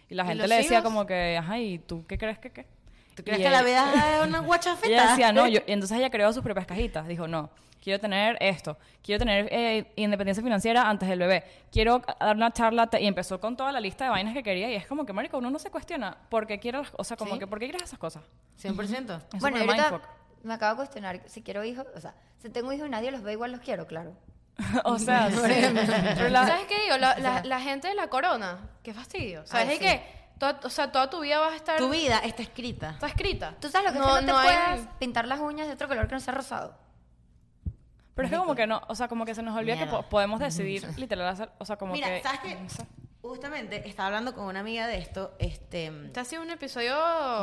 S3: Y la
S2: ¿Y
S3: gente le decía
S2: hijos?
S3: como que, ajá, ¿y tú qué crees que qué?
S1: ¿Tú crees
S3: Y
S1: que la vida es una guachafeta?
S3: ella decía, no, yo, y entonces ella creó sus propias cajitas. Dijo, no, quiero tener esto, quiero tener eh, independencia financiera antes del bebé, quiero dar una charla, y empezó con toda la lista de vainas que quería, y es como que, marico, uno no se cuestiona por qué quiere las o sea, como
S1: Sí.
S3: que, ¿por qué quieres esas cosas?
S1: 100%.
S3: Es
S4: Bueno, ahorita me acabo de cuestionar si quiero hijos. O sea, si tengo hijos y nadie los ve, igual los quiero, claro.
S3: o sea, sí. Pero la-
S2: ¿Sabes qué digo? La, la- la gente de la corona, qué fastidio. ¿Sabes
S1: Ay,
S2: es
S1: sí.
S2: que toda, o sea, toda tu vida vas a estar...
S1: Tu vida está escrita.
S2: Está escrita.
S4: ¿Tú sabes lo que
S2: No-
S4: es que no te
S2: no hay-
S4: puedas pintar las uñas de otro color que no sea rosado?
S3: Pero es que como que no, o sea, como que se nos olvida que
S1: Mierda.
S3: po- podemos decidir literal hacer, o sea, como
S1: Mira,
S3: que...
S1: ¿sabes qué?
S3: no sé.
S1: Justamente estaba hablando con una amiga de esto, este...
S2: Este ha sido un episodio...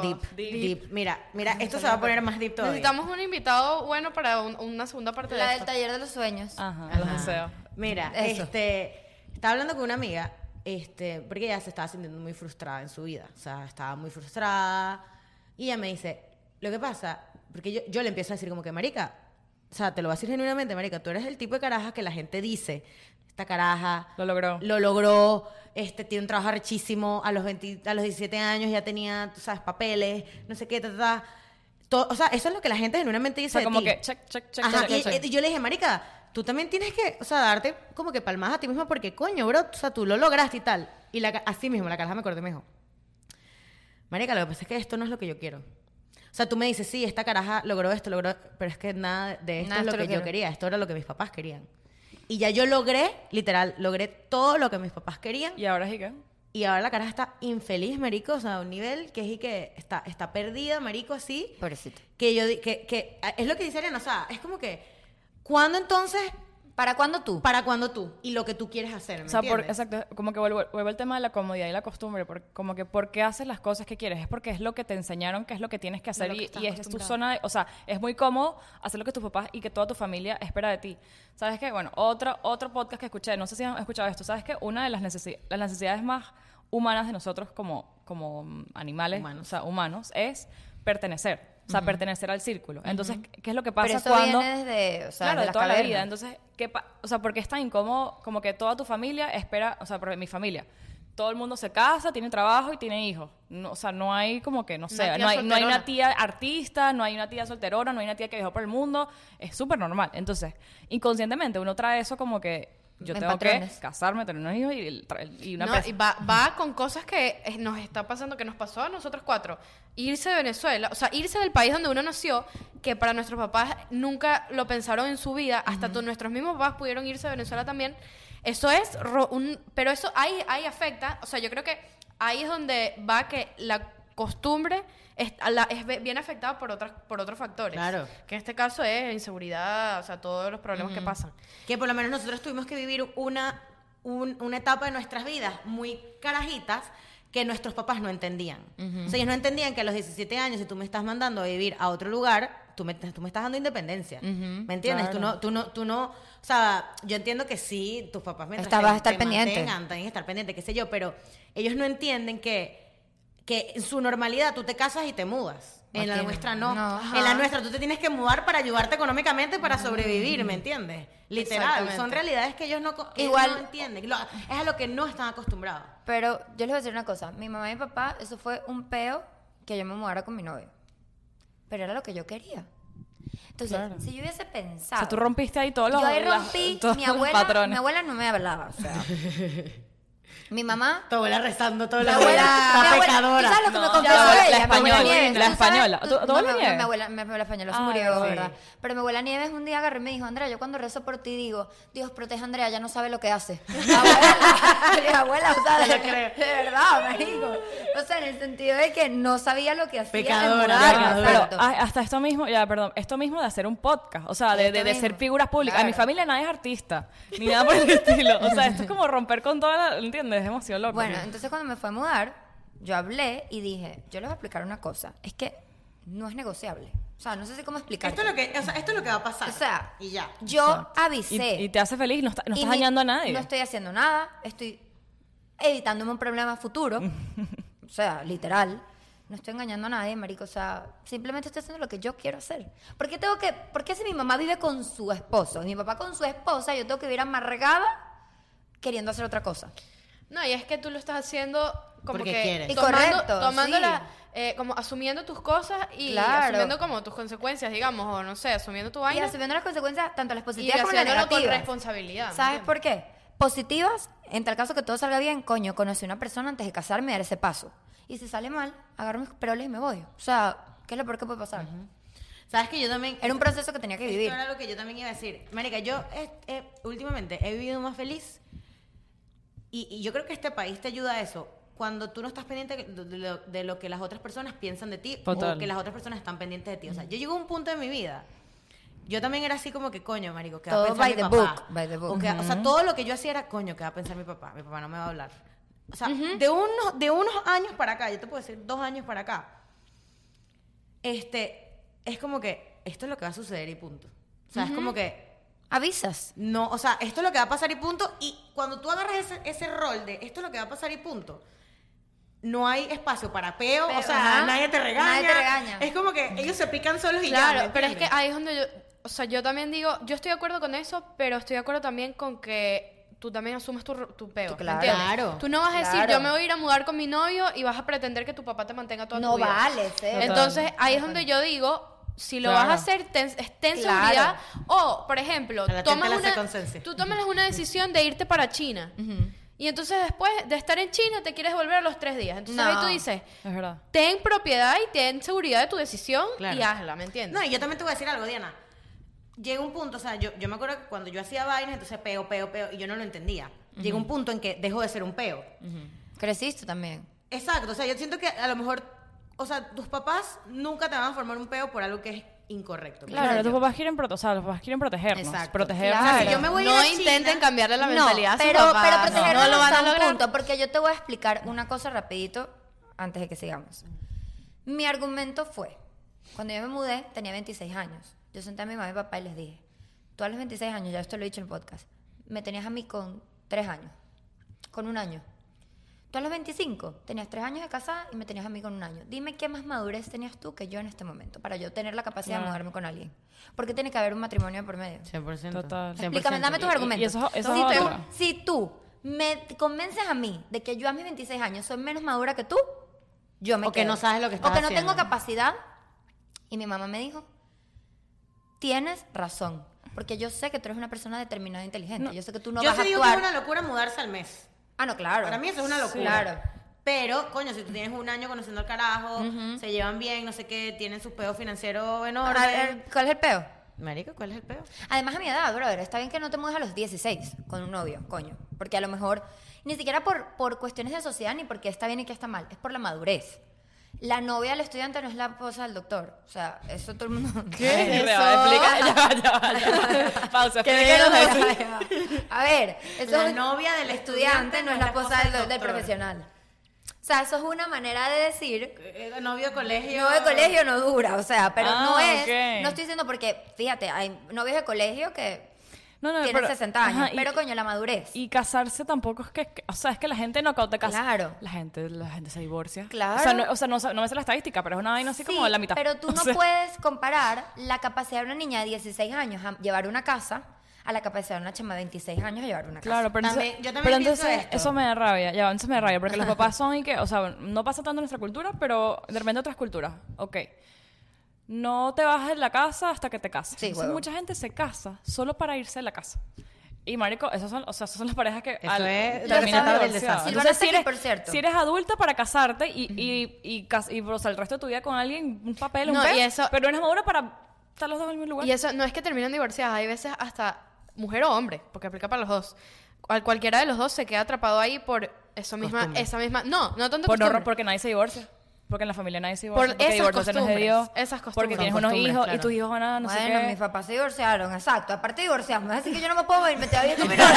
S1: Deep, deep, Mira, mira, esto se va a poner más deep todavía.
S2: Necesitamos un invitado bueno para un- una segunda parte
S4: La
S2: de
S4: del
S2: esto.
S4: taller de los sueños.
S3: Ajá,
S1: Ajá.
S3: los deseos.
S1: Mira,
S4: Eso.
S1: este, estaba hablando con una amiga, este, porque ella se estaba sintiendo muy frustrada en su vida, o sea, estaba muy frustrada, y ella me dice, lo que pasa, porque yo, yo le empiezo a decir como que, marica, o sea, te lo voy a decir genuinamente, marica, tú eres el tipo de caraja que la gente dice, esta caraja
S3: Lo logró.
S1: lo logró, este, tiene un trabajo arrechísimo, a los, 20 a los 17 años ya tenía, tú sabes, papeles, no sé qué, ta, ta, ta. To- o sea, eso es lo que la gente genuinamente
S3: O
S1: dice
S3: sea,
S1: de
S3: como
S1: ti.
S3: que check, check, check,
S1: Ajá,
S3: check,
S1: y,
S3: check.
S1: y yo le dije, marica, tú también tienes que, o sea, darte como que palmadas a ti mismo porque, coño, bro, o sea, tú lo lograste y tal. Y la, así mismo, la caraja me acordé y me dijo, marica, lo que pasa es que esto no es lo que yo quiero. O sea, tú me dices, sí, esta caraja logró esto, logró, pero es que nada de esto
S4: Nada
S1: es lo que yo quería, esto era lo que mis papás querían. Y ya yo logré, literal, logré todo lo que mis papás querían.
S3: ¿Y ahora sí qué?
S1: Y ahora la caraja está infeliz, marico, o sea, a un nivel que es y que está, está perdida, marico, así.
S4: Pobrecito.
S1: Que yo, que, que es lo que dice Ariana, o sea, es como que, ¿cuándo entonces,
S4: ¿Para cuándo tú?
S1: para cuándo tú? Y lo que tú quieres hacer, ¿me
S3: O sea, por,
S1: entiendes?
S3: exacto, como que vuelvo, vuelvo al tema de la comodidad y la costumbre, por- como que por qué haces las cosas que quieres, es porque es lo que te enseñaron que es lo que tienes que hacer
S2: que
S3: y, es tu zona, de- o sea, es muy cómodo hacer lo que tus papás y que toda tu familia espera de ti. ¿Sabes qué? Bueno, otro, otro podcast que escuché, no sé si han escuchado esto, ¿sabes qué? Una de las, necesi- las necesidades más humanas de nosotros como, como mm, animales,
S1: Humanos.
S3: o sea, humanos, es pertenecer, o sea, pertenecer al círculo. Entonces, ¿qué es lo que pasa
S4: Pero eso
S3: cuando...
S4: viene desde, o sea,
S3: claro,
S4: de
S3: toda la vida. Entonces, ¿qué pa- o sea, porque es tan incómodo como que toda tu familia espera, o sea, mi familia, todo el mundo se casa, tiene trabajo y tiene hijos. No, o sea, no hay como que, no sé, no hay, no hay una tía artista, no hay una tía solterona, no hay una tía que viajó por el mundo. Es súper normal. Entonces, inconscientemente uno trae eso como que yo
S4: En
S3: tengo
S4: patrones.
S3: que casarme, tener unos hijos y, y una
S2: No, y va, va con cosas que eh, nos está pasando, que nos pasó a nosotros cuatro. Irse de Venezuela, o sea, irse del país donde uno nació, que para nuestros papás nunca lo pensaron en su vida, hasta tu- nuestros mismos papás pudieron irse de Venezuela también. Eso es, un, pero eso ahí, ahí afecta, o sea, yo creo que ahí es donde va que la costumbre es, la- es bien afectada por, otras, por otros factores.
S1: Claro.
S2: Que en este caso es inseguridad, o sea, todos los problemas que pasan.
S1: Que por lo menos nosotros tuvimos que vivir una, un- una etapa de nuestras vidas muy carajitas que nuestros papás no entendían. O sea, ellos no entendían que a los 17 años, si tú me estás mandando a vivir a otro lugar, tú me, tú me estás dando independencia. ¿Me entiendes? Tú, no, tú, no, tú no... O sea, yo entiendo que sí, tus papás mientras
S4: Estás-
S1: te-
S4: vas a estar
S1: te
S4: pendiente.
S1: mantengan, que estar pendiente, qué sé yo, pero ellos no entienden que, que en su normalidad tú te casas y te mudas. En la nuestra no.
S4: No.
S1: En la nuestra tú te tienes que mudar para ayudarte económicamente para sobrevivir, ¿me entiendes? Literal, son realidades que ellos no, ellos
S4: Igual-
S1: no entienden. Lo- es a lo que no están acostumbrados.
S4: Pero yo les voy a decir una cosa. Mi mamá y mi papá, eso fue un peo que yo me mudara con mi novio. Pero era lo que yo quería. Entonces,
S3: Claro.
S4: si yo hubiese
S3: o
S4: pensado...
S3: sea, tú rompiste ahí todos los,
S4: yo ahí rompí, mi abuela,
S3: patrones.
S4: mi abuela no me hablaba, o sea... mi mamá...
S1: Tu abuela rezando todo la
S4: abuela, abuela-
S1: pecadora.
S4: ¿tú sabes lo que me
S3: No,
S4: confesó
S3: ya, la
S4: ella?
S3: Española,
S4: Nieves,
S3: la española.
S4: Tú-
S3: ¿Tu- tu
S4: no,
S3: abuela
S4: mi-
S3: Nieves?
S4: Mi abuela, mi abuela española se murió,
S3: sí.
S4: ¿verdad? Pero mi abuela Nieves un día agarró y me dijo, Andrea, yo cuando rezo por ti digo, Dios protege a Andrea, ya no sabe lo que hace. abuela, mi abuela, o sea, de, de verdad, marico. O sea, en el sentido de que no sabía lo que hacía.
S1: Pecadora, pecadora.
S3: Pero hasta esto mismo, ya, perdón, esto mismo de hacer un podcast, o sea, de, de- ser figuras públicas. En mi familia nadie es artista, ni nada por el estilo. O sea, esto es como romper con toda la, ¿entiendes? Es demasiado loco.
S4: Bueno, entonces cuando me fue a mudar, yo hablé y dije, yo les voy a explicar una cosa, es que no es negociable. O sea, no sé si cómo explicar.
S1: Esto es lo que, o sea, esto es lo que va a pasar.
S4: O sea,
S1: y ya.
S4: yo
S3: y,
S4: avisé.
S3: y te hace feliz, no, está- no
S4: Y
S3: estás dañando a nadie.
S4: No estoy haciendo nada, estoy evitándome un problema futuro. o sea, literal. No estoy engañando a nadie, marico. O sea, simplemente estoy haciendo lo que yo quiero hacer. ¿Por qué tengo que.? ¿Por qué si mi mamá vive con su esposo, mi papá con su esposa, yo tengo que vivir amargada queriendo hacer otra cosa?
S2: No, y es que tú lo estás haciendo como
S1: Porque
S2: que
S1: quieres.
S4: Y
S2: tomando,
S4: correcto,
S2: tomando
S4: sí.
S2: la- eh, como asumiendo tus cosas y
S4: Claro.
S2: asumiendo como tus consecuencias, digamos, o no sé, asumiendo tu
S4: Y
S2: vaina
S4: asumiendo las consecuencias, tanto las
S2: y
S4: positivas como las
S2: haciéndolo con
S4: negativas.
S2: responsabilidad. ¿me
S4: ¿Sabes por qué? Positivas, en tal caso que todo salga bien, coño, conocí a una persona antes de casarme y dar ese paso. Y si sale mal, agarro mis peroles y me voy. O sea, ¿qué es lo peor que puede pasar?
S1: Sabes que yo también.
S4: Era un proceso que tenía que vivir.
S1: Esto era lo que yo también iba a decir. Marica, yo eh, eh, últimamente he vivido más feliz y, y yo creo que este país te ayuda a eso. Cuando tú no estás pendiente de lo, de lo que las otras personas piensan de ti
S3: Total.
S1: o que las otras personas están pendientes de ti. O sea, yo llego a un punto de mi vida. Yo también era así como que, coño, marico, ¿qué va a pensar
S4: by
S1: mi
S4: the
S1: papá?
S4: book, by the book.
S1: O, que- o sea, todo lo que yo hacía era, coño, ¿qué va a pensar mi papá? Mi papá no me va a hablar. O sea, de, unos, de unos años para acá, yo te puedo decir dos años para acá, este, es como que esto es lo que va a suceder y punto. O sea, es como que,
S4: Avisas.
S1: no, o sea, esto es lo que va a pasar y punto. Y cuando tú agarras ese, ese rol de esto es lo que va a pasar y punto, no hay espacio para peo, o sea,
S4: ajá.
S1: nadie te regaña.
S4: Nadie te regaña.
S1: Es como que ellos se pican solos y ya.
S2: Claro,
S1: ¿me
S2: pero es que ahí es donde yo, o sea, yo también digo, yo estoy de acuerdo con eso, pero estoy de acuerdo también con que tú también asumes tu, tu peo.
S4: Tú,
S2: ¿me
S4: claro.
S1: Claro.
S2: Tú no vas a decir,
S4: Claro.
S2: yo me voy a ir a mudar con mi novio y vas a pretender que tu papá te mantenga toda
S4: No
S2: tu vida.
S4: vale, cero.
S2: Entonces, ahí es donde yo digo, si lo
S3: Claro.
S2: vas a hacer, ten, ten
S4: Claro.
S2: seguridad. O, por ejemplo, tomas una, tú tomas una decisión de irte para China. Y entonces después de estar en China te quieres volver a los tres días. Entonces
S4: No.
S2: ahí tú dices,
S3: Es verdad.
S2: ten propiedad y ten seguridad de tu decisión
S1: Claro.
S2: y hazla, ¿me entiendes?
S1: No, y yo también te voy a decir algo, Diana. Llega un punto, o sea, yo, yo me acuerdo que cuando yo hacía vainas, entonces peo, peo, peo, y yo no lo entendía. Llega un punto en que dejó de ser un peo.
S4: Creciste también.
S1: Exacto, o sea, yo siento que a lo mejor, o sea, tus papás nunca te van a formar un peo por algo que es incorrecto. ¿me
S3: Claro, tus papás quieren, prote- o sea, los papás quieren protegernos.
S1: Exacto.
S3: Protegernos.
S4: Claro.
S1: Si yo me voy a
S2: no
S1: a
S2: intenten
S1: China-
S2: cambiarle la
S4: No,
S2: mentalidad a sus
S4: pero,
S2: papás.
S4: pero
S2: no.
S4: protegernos
S2: No lo van a lograr.
S4: punto, porque yo te voy a explicar una cosa rapidito antes de que sigamos. Mi argumento fue, cuando yo me mudé, tenía 26 años. Yo senté a mi mamá y papá y les dije, tú a los 26 años, ya esto lo he dicho en el podcast, me tenías a mí con 3 años, con un año. Tú a los 25 tenías 3 años de casada y me tenías a mí con un año. Dime qué más madurez tenías tú que yo en este momento para yo tener la capacidad de
S3: Claro.
S4: mudarme con alguien. Porque tiene que haber un matrimonio por medio.
S1: 100%.
S3: Total.
S1: 100%.
S4: Explícame, dame tus
S3: Y- y-
S4: argumentos.
S3: y eso- eso
S4: si,
S3: es
S4: tú,
S3: otra.
S4: si tú me convences a mí de que yo a mis 26 años soy menos madura que tú, yo me
S1: O que
S4: quedo.
S1: no sabes lo que estás
S4: O que no
S1: haciendo.
S4: tengo capacidad. Y mi mamá me dijo, tienes razón. Porque yo sé que tú eres una persona determinada e inteligente. yo sé que tú no
S1: yo
S4: vas a
S1: digo que
S4: actuar...
S1: es una locura mudarse al mes.
S4: Ah, no, claro.
S1: Para mí eso es una locura.
S4: Claro.
S1: Pero, coño, si tú tienes un año conociendo al carajo, se llevan bien, no sé qué, tienen su peo financiero en
S4: A
S1: orden.
S4: ver, ¿Cuál es el peo?
S1: Marico, ¿cuál es el peo?
S4: Además, a mi edad, brother, está bien que no te mudes a los 16 con un novio, coño. Porque a lo mejor, ni siquiera por, por cuestiones de sociedad ni porque está bien y que está mal, es por la madurez. La novia del estudiante no es la esposa del doctor. O sea, eso todo el mundo.
S3: ¿Qué?
S2: eso?
S3: explica- ya va, ya va, ya va. Pausa,
S2: ¿Qué
S3: explícanos
S2: es
S3: eso.
S4: A ver, eso
S1: La
S4: es-
S1: novia del
S4: estudiante no es la esposa del, del
S1: doctor.
S4: profesional. O sea, eso es una manera de decir
S1: Eh, Novio de colegio.
S4: no de colegio no dura, o sea, pero
S3: Ah,
S4: no es,
S3: ok.
S4: no estoy diciendo porque, fíjate, hay novios de colegio que
S3: No, no,
S4: tienen
S3: pero-
S4: 60 años,
S3: ajá, y-
S4: pero coño, la madurez.
S3: Y casarse tampoco es que, o sea, es que la gente no te casa.
S4: Claro.
S3: La gente, la gente se divorcia.
S4: Claro.
S3: O sea, no, o sea, no, no me sé la estadística, pero es una vaina así como
S4: Sí,
S3: la mitad.
S4: Pero tú
S3: O
S4: no
S3: sea,
S4: puedes comparar la capacidad de una niña de 16 años a llevar una casa a la capacidad de una chama de 26 años a llevar una casa.
S3: Claro, pero
S1: También-
S3: entonces,
S1: yo también
S3: pero entonces
S1: esto.
S3: eso me da rabia, ya, entonces me da rabia, porque los papás son y que, o sea, no pasa tanto en nuestra cultura, pero de repente otras culturas, ok. No te bajas de la casa hasta que te casas.
S4: Sí,
S3: Entonces,
S4: huevo.
S3: mucha gente se casa solo para irse de la casa. Y marico, esos son, o sea, esas son las parejas que
S1: Eso es
S3: terminan
S1: del desastre.
S3: Entonces, si eres,
S4: por cierto.
S3: si eres adulta para casarte y, y, y, cas- y, o sea, el resto de tu vida con alguien, un papel, un
S2: No,
S3: peo,
S2: y eso-
S3: pero eres madura para estar los dos en el mismo lugar.
S2: Y eso no es que terminan divorciadas, hay veces hasta mujer o hombre, porque aplica para los dos. Cual- cualquiera de los dos se queda atrapado ahí por eso misma,
S1: Costumbre.
S2: esa misma, no, no tanto
S3: Por no- porque nadie se divorcia. Porque en la familia nadie se
S2: Por
S3: divorcia. porque
S2: esas
S3: divorciarse no es de
S2: costumbres,
S3: Dios.
S2: esas
S3: Porque
S2: costumbres.
S3: tienes
S1: Son
S3: unos
S1: costumbres,
S3: hijos y tus hijos van a no
S4: bueno,
S3: sé qué.
S4: mis papás se divorciaron, exacto. Aparte divorciamos, así que yo no me puedo ir, me te con mi novia.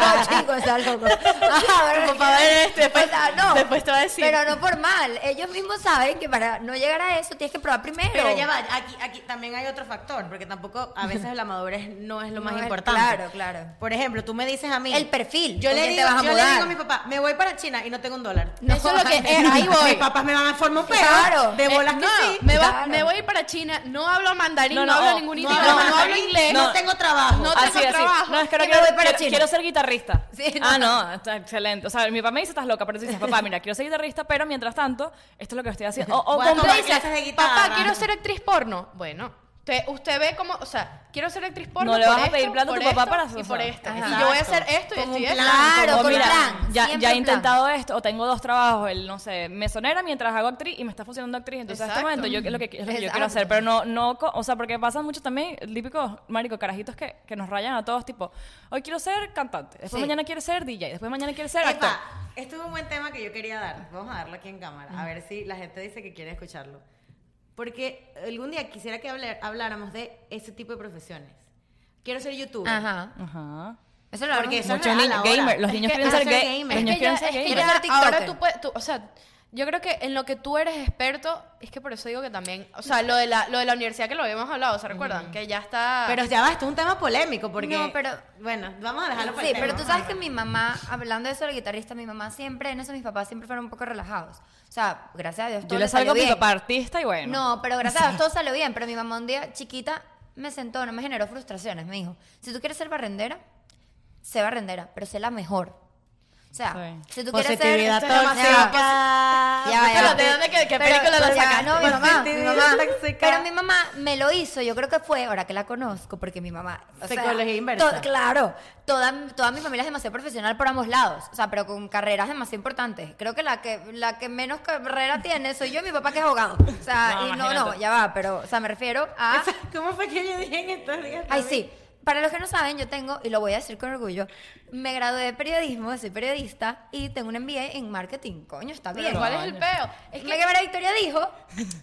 S4: No, chicos, está loco. Ah,
S2: Tu papá
S4: es que-
S2: este, después-
S4: o sea, no.
S2: después te va a decir.
S4: Pero no por mal. Ellos mismos saben que para no llegar a eso tienes que probar primero.
S1: Pero ya va, aquí, aquí también hay otro factor, porque tampoco a veces la madurez no es lo
S4: No
S1: más
S4: es-
S1: importante.
S4: claro, claro.
S1: Por ejemplo, tú me dices a mí.
S4: El perfil,
S1: Yo le
S4: te
S1: digo,
S4: vas a
S1: yo le digo a mi papá, me voy para China y no tengo un dólar.
S2: Eso es lo que ahí voy.
S1: Mis papás me van a formar un peo.
S4: Claro.
S1: De bolas
S2: Eh,
S1: que
S2: no,
S1: sí.
S2: me, va-
S4: claro.
S2: me voy a ir para China, no hablo mandarín, no,
S3: No, no,
S2: hablo ningún idioma,
S1: no,
S2: no, hablo inglés.
S1: No tengo trabajo.
S2: No
S3: Así,
S2: tengo
S3: así.
S2: trabajo.
S3: No, es que no
S4: me
S3: quiero,
S4: voy para
S3: quiero,
S4: China.
S3: quiero ser guitarrista.
S4: Sí,
S3: Ah,
S4: no.
S3: está excelente. O sea, mi papá me dice, estás loca, pero tú dices, papá, mira, quiero ser guitarrista, pero mientras tanto, esto es lo que estoy haciendo. O, o
S1: Voy a
S3: compra-
S1: tomar
S2: dice,
S1: clases de guitarra.
S2: papá, quiero ser actriz porno. Bueno, usted, usted ve como, o sea, quiero ser actriz porno.
S3: No le
S2: por
S3: vas a pedir plata a tu papá
S2: esto
S3: para-
S2: Y
S3: o
S2: por esto.
S4: ajá.
S2: Y yo voy a hacer
S1: Exacto.
S2: esto y
S1: Con
S2: esto y
S1: un
S2: esto.
S1: plan,
S4: Claro, con
S3: mira,
S4: plan.
S3: ya, ya he intentado esto, o tengo dos trabajos, el, no sé, mesonera mientras hago actriz y me está funcionando actriz. Entonces, en este
S2: Exacto.
S3: momento, yo, es lo que, es lo que yo
S4: Exacto.
S3: quiero hacer, pero no, no, o sea, porque pasa mucho también, el típico, marico, carajitos que, que nos rayan a todos, tipo, hoy quiero ser cantante, después
S4: Sí.
S3: mañana quiero ser DJ, después mañana quiero ser actor.
S1: Epa, esto es un buen tema que yo quería dar. Vamos a darlo aquí en cámara. A ver si la gente dice que quiere escucharlo. Porque algún día quisiera que hablar- habláramos de ese tipo de profesiones. Quiero ser youtuber.
S4: Ajá.
S3: Ajá.
S4: Eso lo
S1: Porque eso
S3: Muchos niños, gamer, los niños quieren ser ga-
S1: gamer.
S3: los niños quieren ser
S2: es que
S3: gamer.
S4: Quiero
S2: ya
S4: ser tiktoker.
S2: ahora tú puedes, tú- o sea, yo creo que en lo que tú eres experto, es que por eso digo que también, o sea, lo de la, lo de la universidad que lo habíamos hablado, ¿se recuerdan? Que ya está...
S1: Pero ya va, esto es un tema polémico porque...
S4: No, pero-
S1: Bueno, vamos a dejarlo para
S4: Sí,
S1: el
S4: pero
S1: tema.
S4: tú sabes que mi mamá, hablando de eso del guitarrista, mi mamá siempre, en eso mis papás siempre fueron un poco relajados. O sea, gracias a Dios todo
S3: Yo
S4: le
S3: salgo a mi
S4: bien.
S3: papá artista y bueno.
S4: No, pero gracias a Dios todo salió bien. Pero mi mamá un día chiquita me sentó, no me generó frustraciones. Me dijo, si tú quieres ser barrendera, sé barrendera, pero sé la mejor. O sea,
S3: Sí.
S4: si tú quieres ser...
S1: Positividad
S4: va,
S1: tóxica.
S4: Ya, va, ya
S2: Pero,
S4: va.
S2: ¿de dónde- qué- qué
S4: Pero-
S2: película
S4: ya,
S2: sacaste?
S4: No, mi mamá, mi mamá.
S1: tóxica.
S4: Pero mi mamá me lo hizo, yo creo que fue, ahora que la conozco, porque mi mamá... o sea,
S1: Psicología inversa.
S4: to- claro, toda, toda mi familia es demasiado profesional por ambos lados, o sea, pero con carreras demasiado importantes. Creo que la que la que menos carrera tiene soy yo y mi papá que es abogado. O sea,
S3: No,
S4: y no, no, ya va, pero, o sea, me refiero a...
S1: ¿Cómo fue que yo dije en estos días?
S4: Ay, sí. Para los que no saben, yo tengo, y lo voy a decir con orgullo, me gradué de periodismo, soy periodista y tengo un MBA en marketing. Coño, está bien.
S2: Pero ¿cuál es el peo? Es
S4: Es
S2: que
S4: que María Victoria dijo.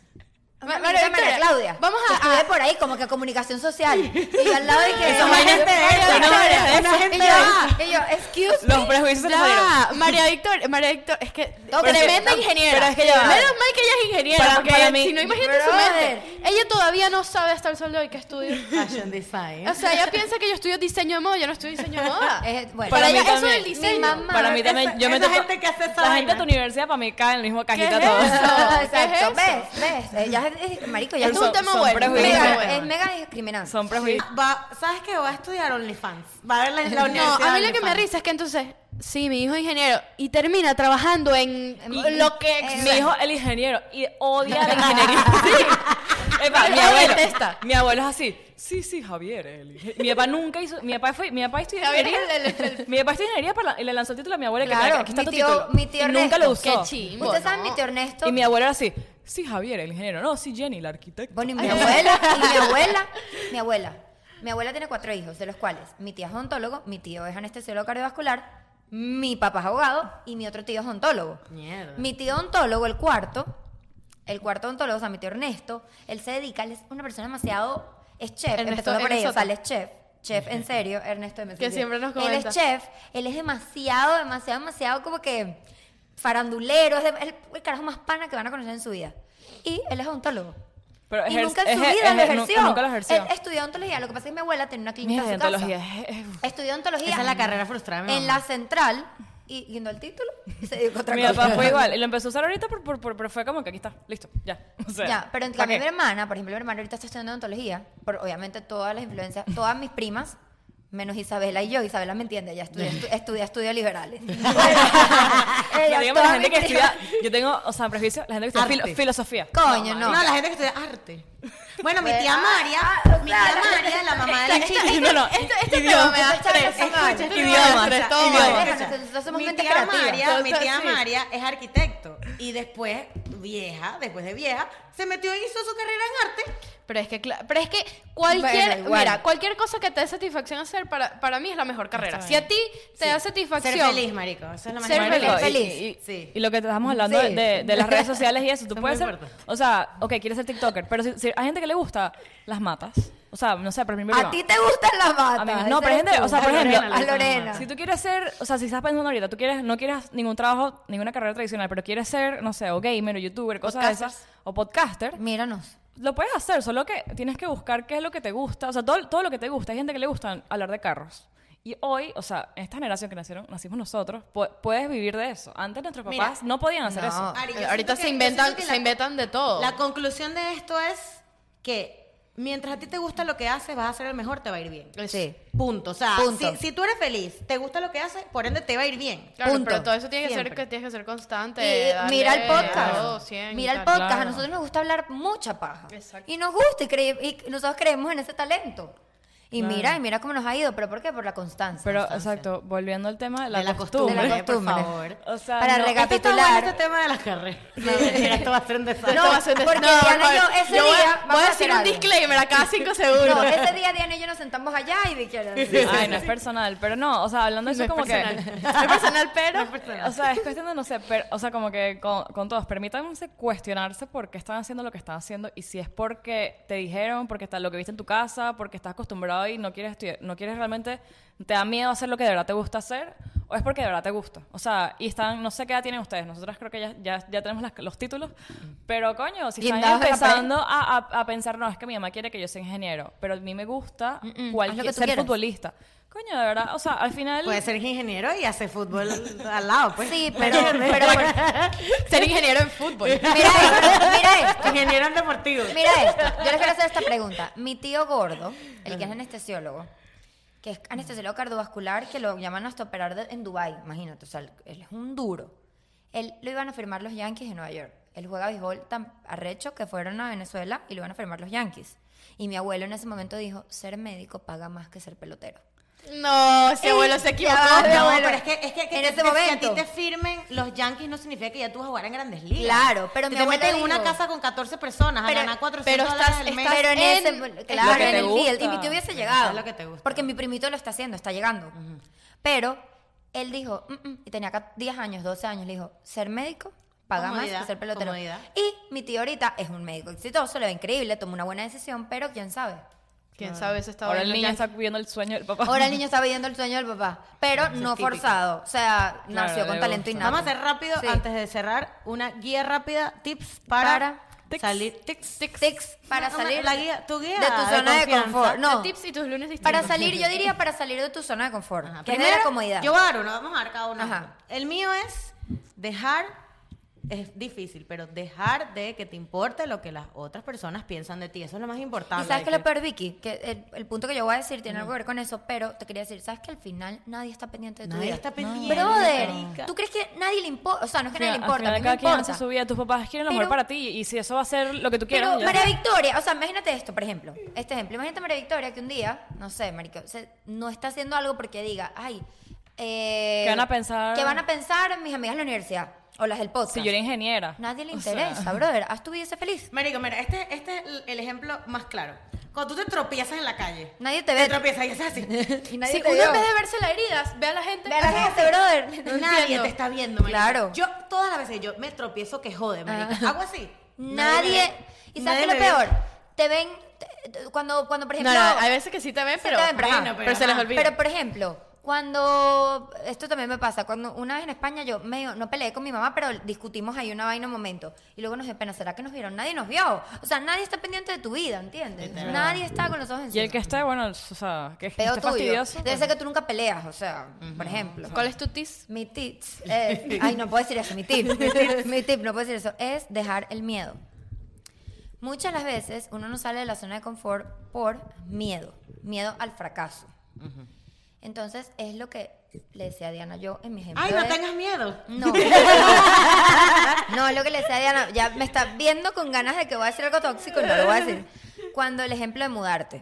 S2: Ma-
S4: María,
S2: María
S4: María
S2: Victoria,
S4: Claudia.
S2: vamos a-
S4: estuve
S2: a-
S4: por ahí como que comunicación social. Y yo al lado de que.
S1: Eso, María gente de
S4: María
S1: eso, ¿no?
S4: Victoria.
S1: Una gente
S4: y
S1: de
S4: yo, y yo, excuse me.
S3: Los prejuicios se.
S2: Ya, María Victoria, María Victoria, es que tremenda ingeniera.
S3: pero es que ya.
S2: Menos mal que ella es ingeniera,
S3: Para-
S2: porque
S3: para mí-
S2: si no imagínate su mente. Ella todavía no sabe hasta el sol de hoy que estudio.
S1: Fashion design.
S2: O sea, ella piensa que yo estudio diseño de moda, yo no estudio diseño de moda.
S4: Es- bueno,
S2: Para
S3: Para mí
S2: ella eso
S3: también.
S2: del diseño.
S4: Mi mamá-
S3: Para mí
S1: esa-
S3: también, yo me
S1: esa
S3: toco-
S1: gente que hace esa
S3: La gente de tu universidad para mí cae en la misma
S2: ¿Qué
S3: cajita
S2: es
S3: todo.
S2: eso?
S4: Exacto,
S2: ¿Qué es eso?
S4: ves, ves. Ella es, es- marico, ya
S2: es un tema bueno. mega
S4: es mega discriminante.
S3: Son prejuicios.
S1: Va, ¿Sabes qué? Va a estudiar OnlyFans. Va a ver la, la
S2: No,
S1: universidad
S2: a mí lo que me risa es que entonces, sí, mi hijo es ingeniero y termina trabajando en lo que...
S4: Eh,
S3: Mi hijo, el ingeniero, y odia la ingeniería. Epa, mi abuelo,
S2: detesta.
S3: mi abuelo es así. Sí, sí, Javier. el inge-". Mi papá nunca hizo. Mi papá fue. Mi papá estudió ingeniería.
S2: es el- el-
S3: Mi papá estudió ingeniería para la- y le lanzó el título a mi abuela. que
S4: Claro,
S3: mira, aquí está
S4: mi
S3: tu
S4: tío-
S3: título.
S4: mi tío
S3: y nunca lo
S4: Ernesto.
S3: usó.
S2: Qué chimbo,
S4: Ustedes saben,
S2: ¿no?
S4: mi tío Ernesto.
S3: Y mi abuelo era así. Sí, Javier, el ingeniero. No, sí, Jenny, la arquitecta.
S4: Bueno, y mi abuela, y mi abuela, mi abuela. Mi abuela tiene cuatro hijos, de los cuales mi tía es odontólogo, mi tío es anestesiólogo cardiovascular, mi papá es abogado y mi otro tío es odontólogo.
S1: Mierda.
S4: Mi tío odontólogo, el cuarto, el cuarto odontólogo, o sea, mi tío Ernesto, él se dedica, él es una persona demasiado, es chef,
S2: Ernesto-
S4: empezando por ahí, o sea, él es chef. Chef, en serio, Ernesto de.
S2: Que siempre nos
S4: Él
S2: comenta.
S4: es chef, él es demasiado, demasiado, demasiado como que farandulero, es de- el, el carajo más pana que van a conocer en su vida. Y él es odontólogo.
S3: Pero
S4: y nunca en su
S3: ejer-
S4: vida lo ejerció.
S3: Nunca lo ejerció.
S4: Él estudió odontología. Lo que pasa es que mi abuela tenía una clínica
S3: Mira,
S4: en su
S3: odontología.
S4: casa.
S3: es- es-
S4: Estudió odontología.
S1: Esa es la carrera frustrada mi
S4: En la central. Y yendo al título. Y se dedicó a otra
S3: Mi
S4: cosa.
S3: papá fue igual. Y lo empezó a usar ahorita, por, por- por- pero fue como que aquí está. Listo, ya. O sea,
S4: Ya, pero en
S3: ¿para
S4: cambio mi hermana, por ejemplo, mi hermana ahorita está estudiando odontología, por obviamente todas las influencias, todas mis primas, menos Isabela y yo, Isabela me entiende, ella estudia, estu- estudia estudios liberales. Ella,
S3: la
S4: todas
S3: gente que estudia. Yo tengo, o sea, prejuicio. La gente que estudia filo- filosofía.
S4: Coño, no.
S1: No, la gente que estudia arte. Bueno, mi tía
S4: ah,
S1: María,
S4: ah,
S1: mi tía
S4: la-
S1: María, la mamá de la
S2: Esta-
S1: chica.
S2: esta-
S3: No, no,
S2: Este, este
S3: idioma.
S2: Este
S3: idioma. Idioma.
S1: mi tía. María, mi tía. María es arquitecto y después vieja, después de vieja, se metió y hizo su carrera en arte.
S2: Pero es que, pero es que cualquier,
S4: Bueno,
S2: mira, cualquier cosa que te dé satisfacción hacer, para, para mí es la mejor carrera. Si a ti te da satisfacción.
S1: Ser feliz, marico. Eso es lo más
S2: Ser
S1: importante.
S2: feliz.
S3: Marico, y-
S4: feliz.
S3: Y,
S1: Sí.
S3: y lo que estamos hablando
S4: Sí.
S3: de, de las redes sociales y eso, tú
S1: Eso es
S3: puedes ser,
S1: importante.
S3: o sea, ok, quieres ser TikToker, pero si, si hay gente que le gusta, las matas. O sea, no sé, por ejemplo,
S4: A ti te gustan las matas.
S3: A mí-
S4: ese
S3: no, gente,
S4: tú.
S3: o sea, por
S4: A
S3: ejemplo,
S4: Lorena, a Lorena.
S3: Si tú quieres ser, o sea, si estás pensando ahorita, tú quieres, no quieres ningún trabajo, ninguna carrera tradicional, pero quieres ser, no sé, o gamer o youtuber, cosas de esas, o podcaster,
S4: Míranos.
S3: lo puedes hacer, solo que tienes que buscar qué es lo que te gusta, o sea, todo, todo lo que te gusta. Hay gente que le gusta hablar de carros. Y hoy, o sea, en esta generación que nacieron, nacimos nosotros, pu- puedes vivir de eso. Antes nuestros
S1: Mira,
S3: papás no podían hacer
S4: no.
S3: eso.
S1: Ari,
S2: Ahorita se
S1: que-
S2: inventan, se
S1: la-
S2: inventan de todo.
S1: La conclusión de esto es que mientras a ti te gusta lo que haces, vas a ser el mejor, te va a ir bien.
S4: Sí.
S1: Punto. O sea,
S4: Punto.
S1: Si, si tú eres feliz, te gusta lo que haces, por ende te va a ir bien.
S2: Claro,
S4: Punto.
S2: pero todo eso tiene que ser que tienes que ser constante.
S4: Y
S2: darle
S4: mira el podcast.
S2: todo, 100 y
S4: mira el
S2: tal.
S4: podcast.
S3: Claro.
S4: A nosotros nos gusta hablar mucha paja.
S2: Exacto.
S4: Y nos gusta y, cre- y nosotros creemos en ese talento. Y
S3: Claro.
S4: mira, y mira cómo nos ha ido. ¿Pero por qué? Por la constancia.
S3: Pero,
S4: constancia.
S3: exacto, volviendo al tema de la,
S1: de la
S3: costumbre.
S1: costumbre,
S4: De la costumbre.
S1: por favor.
S3: O sea,
S4: Para
S3: no-
S4: Recapitular.
S1: este tema de las carreras. No, esto va a ser un desastre.
S4: No, porque
S2: des-
S4: Diana y yo ese
S2: Yo voy a-
S4: día
S2: Voy
S4: vamos
S2: a decir un disclaimer a cada cinco segundos.
S4: No, ese día Diana y yo nos sentamos allá y era
S3: Ay, no es personal, pero no, o sea, hablando de
S2: No
S3: eso
S2: es
S3: como
S2: personal.
S3: que...
S2: No es personal, pero.
S3: O sea, es cuestión de, no sé, pero, o sea, como que con, con todos, permítanse cuestionarse por qué están haciendo lo que están haciendo y si es porque te dijeron, porque está lo que viste en tu casa, porque estás acostumbrado y no quieres no quieres realmente, te da miedo hacer lo que de verdad te gusta hacer o es porque de verdad te gusta. O sea, y están, no sé qué edad tienen ustedes, nosotras creo que ya, ya, ya tenemos las- los títulos, pero coño, si están empezando a, a- a pensar, no, es que mi mamá quiere que yo sea ingeniero, pero a mí me gusta
S4: Mm, mm,
S3: cualquier,
S4: que
S3: ser
S4: quieras.
S3: futbolista. Coño, de verdad, o sea, al final...
S1: Puede ser ingeniero y hacer fútbol al lado, pues.
S4: Sí, pero, pero
S2: Ser ingeniero en fútbol.
S4: mira esto, mira esto.
S1: ingeniero en deportivo.
S4: Mira esto, yo les quiero hacer esta pregunta. Mi tío gordo, el que es anestesiólogo, que es anestesiólogo cardiovascular, que lo llaman hasta operar en Dubai, imagínate, o sea, él es un duro. Él lo iban a firmar los Yankees de Nueva York. Él juega béisbol tan arrecho que fueron a Venezuela y lo iban a firmar los Yankees. Y mi abuelo en ese momento dijo, ser médico paga más que ser pelotero.
S2: No, ese abuelo se equivocó.
S1: No, pero es que, es que, que
S4: en
S1: te-
S4: ese
S1: que-
S4: momento.
S1: a ti te firmen los Yankees no significa que ya tú vas a jugar en grandes ligas.
S4: Claro, pero
S1: Te
S4: mi
S1: te metes en una casa con 14 personas
S4: Pero-
S1: a ganar 400
S2: pero
S1: dólares
S2: estás-
S1: al mes.
S4: Pero en
S2: en-
S4: ese,
S2: es
S4: claro, en el
S3: gusta.
S4: field. Y mi tío hubiese llegado.
S1: Es lo que te gusta.
S4: Porque mi primito lo está haciendo, está llegando. Pero él dijo, "Mm, mm", y tenía acá 10 años, 12 años, le dijo, ser médico paga
S1: Comodidad,
S4: más que ser pelotero.
S1: comodidad.
S4: Y mi tío ahorita es un médico exitoso, le va increíble, tomó una buena decisión, pero quién sabe.
S2: Quién sabe, se estaba
S3: Ahora el niño
S2: ya.
S3: está viviendo el sueño del papá.
S4: Ahora el niño está viviendo el sueño del papá, pero no
S1: típico.
S4: forzado. O sea,
S3: Claro,
S4: nació con
S3: le
S4: talento
S3: gusta.
S4: innato.
S1: Vamos a hacer rápido,
S4: Sí.
S1: antes de cerrar, una guía rápida, tips para,
S4: Para
S1: salir. Tips,
S4: Tics para
S1: No,
S4: salir
S1: la guía- tu guía
S4: de tu
S1: de
S4: zona de,
S1: confianza.
S4: confort. No,
S2: De tips y tus lunes distintos.
S4: para salir, yo diría para salir de tu zona de confort,
S1: Ajá.
S4: que es de la comodidad.
S1: Yo voy a dar uno, vamos a dar cada uno.
S4: Ajá.
S1: El mío es dejar, es difícil, pero dejar de que te importe lo que las otras personas piensan de ti. Eso es lo más importante.
S4: Y sabes que lo peor, Vicky, que el, el punto que yo voy a decir tiene algo que ver con eso, pero te quería decir, sabes que al final nadie está pendiente de tu
S1: Nadie
S4: vida.
S1: está pendiente.
S4: Brother,
S1: marica.
S4: ¿tú crees que nadie le importa? O sea, no es que nadie le importa, a
S3: final
S4: mí
S3: cada
S4: me
S3: quien
S4: importa.
S3: hace su vida, tus papás quieren lo mejor para ti y si eso va a ser lo que tú quieras.
S4: Pero
S3: ya
S4: María. Victoria, o sea, imagínate esto, por ejemplo, este ejemplo, imagínate María Victoria que un día, no sé, marica, se- no está haciendo algo porque diga, ay, eh,
S3: ¿Qué van a pensar?
S4: ¿Qué van a pensar mis amigas de la universidad? O las del podcast.
S3: Si yo era ingeniera.
S4: Nadie le
S3: O sea,
S4: interesa, brother, haz tu vida y sé feliz.
S1: Marico, mira, este, este es el- el ejemplo más claro. Cuando tú te tropiezas en la calle.
S4: Nadie te
S1: Te
S4: ve.
S1: tropiezas y haces así.
S4: Y nadie
S2: Si
S4: te
S2: uno
S4: vio.
S2: en vez de verse las heridas, ve a la gente.
S4: Ve a la gente, brother.
S1: Nadie
S2: entiendo.
S1: te está viendo, marica.
S4: Claro.
S1: Yo, todas las veces, yo me tropiezo que jode, marica.
S4: Ajá.
S1: Hago así.
S4: Nadie. ¿Y sabes
S1: nadie
S4: qué es lo peor? Te ven. te- te- cuando, cuando, por
S2: No,
S4: ejemplo.
S2: no, hay veces que sí te ven,
S4: Sí
S2: pero,
S4: te ven, pero,
S2: bueno, pero, se les
S1: Ajá.
S2: olvida.
S4: Pero, por ejemplo, cuando. Esto también me pasa. Cuando una vez en España yo medio, no peleé con mi mamá, pero discutimos ahí una vaina un momento. Y luego nos dio pena. ¿Será que nos vieron? Nadie nos vio. O sea, nadie está pendiente de tu vida, ¿entiendes? Nadie está con los ojos
S3: Y
S4: encima.
S3: el que esté, bueno, o sea, que esté fastidioso.
S4: Debe ser que tú nunca peleas, o sea, por ejemplo.
S2: ¿Cuál es tu tis?
S4: Mi tips es, ay, no puedo decir eso, mi tip, mi tip, no puedo decir eso, es dejar el miedo. Muchas las veces uno no sale de la zona de confort por miedo, miedo al fracaso. Entonces, es lo que le decía a Diana yo en mi ejemplo.
S1: Ay, no
S4: de-
S1: tengas miedo.
S4: No. no, es lo que le decía a Diana, ya me está viendo con ganas de que voy a decir algo tóxico y no lo voy a decir. Cuando el ejemplo de mudarte.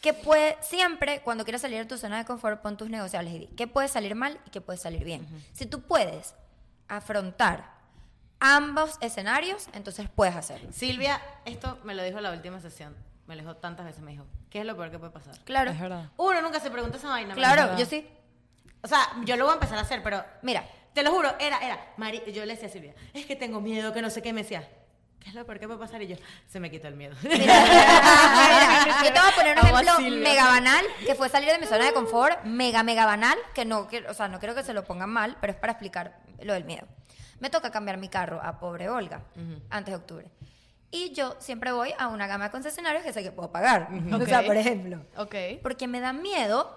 S4: Que puede, siempre, cuando quieras salir de tu zona de confort, pon tus negociables y di qué puede salir mal y qué puede salir bien. Si tú puedes afrontar ambos escenarios, entonces puedes hacerlo.
S1: Silvia, esto me lo dijo la última sesión. Me lo dijo tantas veces, me dijo, ¿qué es lo peor que puede pasar?
S4: Claro,
S3: Es verdad.
S1: Uno nunca se pregunta esa vaina.
S4: claro, yo sí.
S1: O sea, yo lo voy a empezar a hacer, pero
S4: Mira,
S1: te lo juro, era, era, Mari, yo le decía a Silvia, es que tengo miedo, que no sé qué, me decía, ¿qué es lo peor que puede pasar? Y yo, se me quitó el miedo.
S4: Mira, yo te voy a poner un ejemplo
S3: Silvia.
S4: mega banal, que fue salir de mi zona de confort, mega, mega banal, que no, que, o sea, no quiero que se lo pongan mal, pero es para explicar lo del miedo. Me toca cambiar mi carro a pobre Olga, antes de octubre. Y yo siempre voy a una gama de concesionarios que sé que puedo pagar. O sea, por ejemplo.
S2: Ok.
S4: Porque me da miedo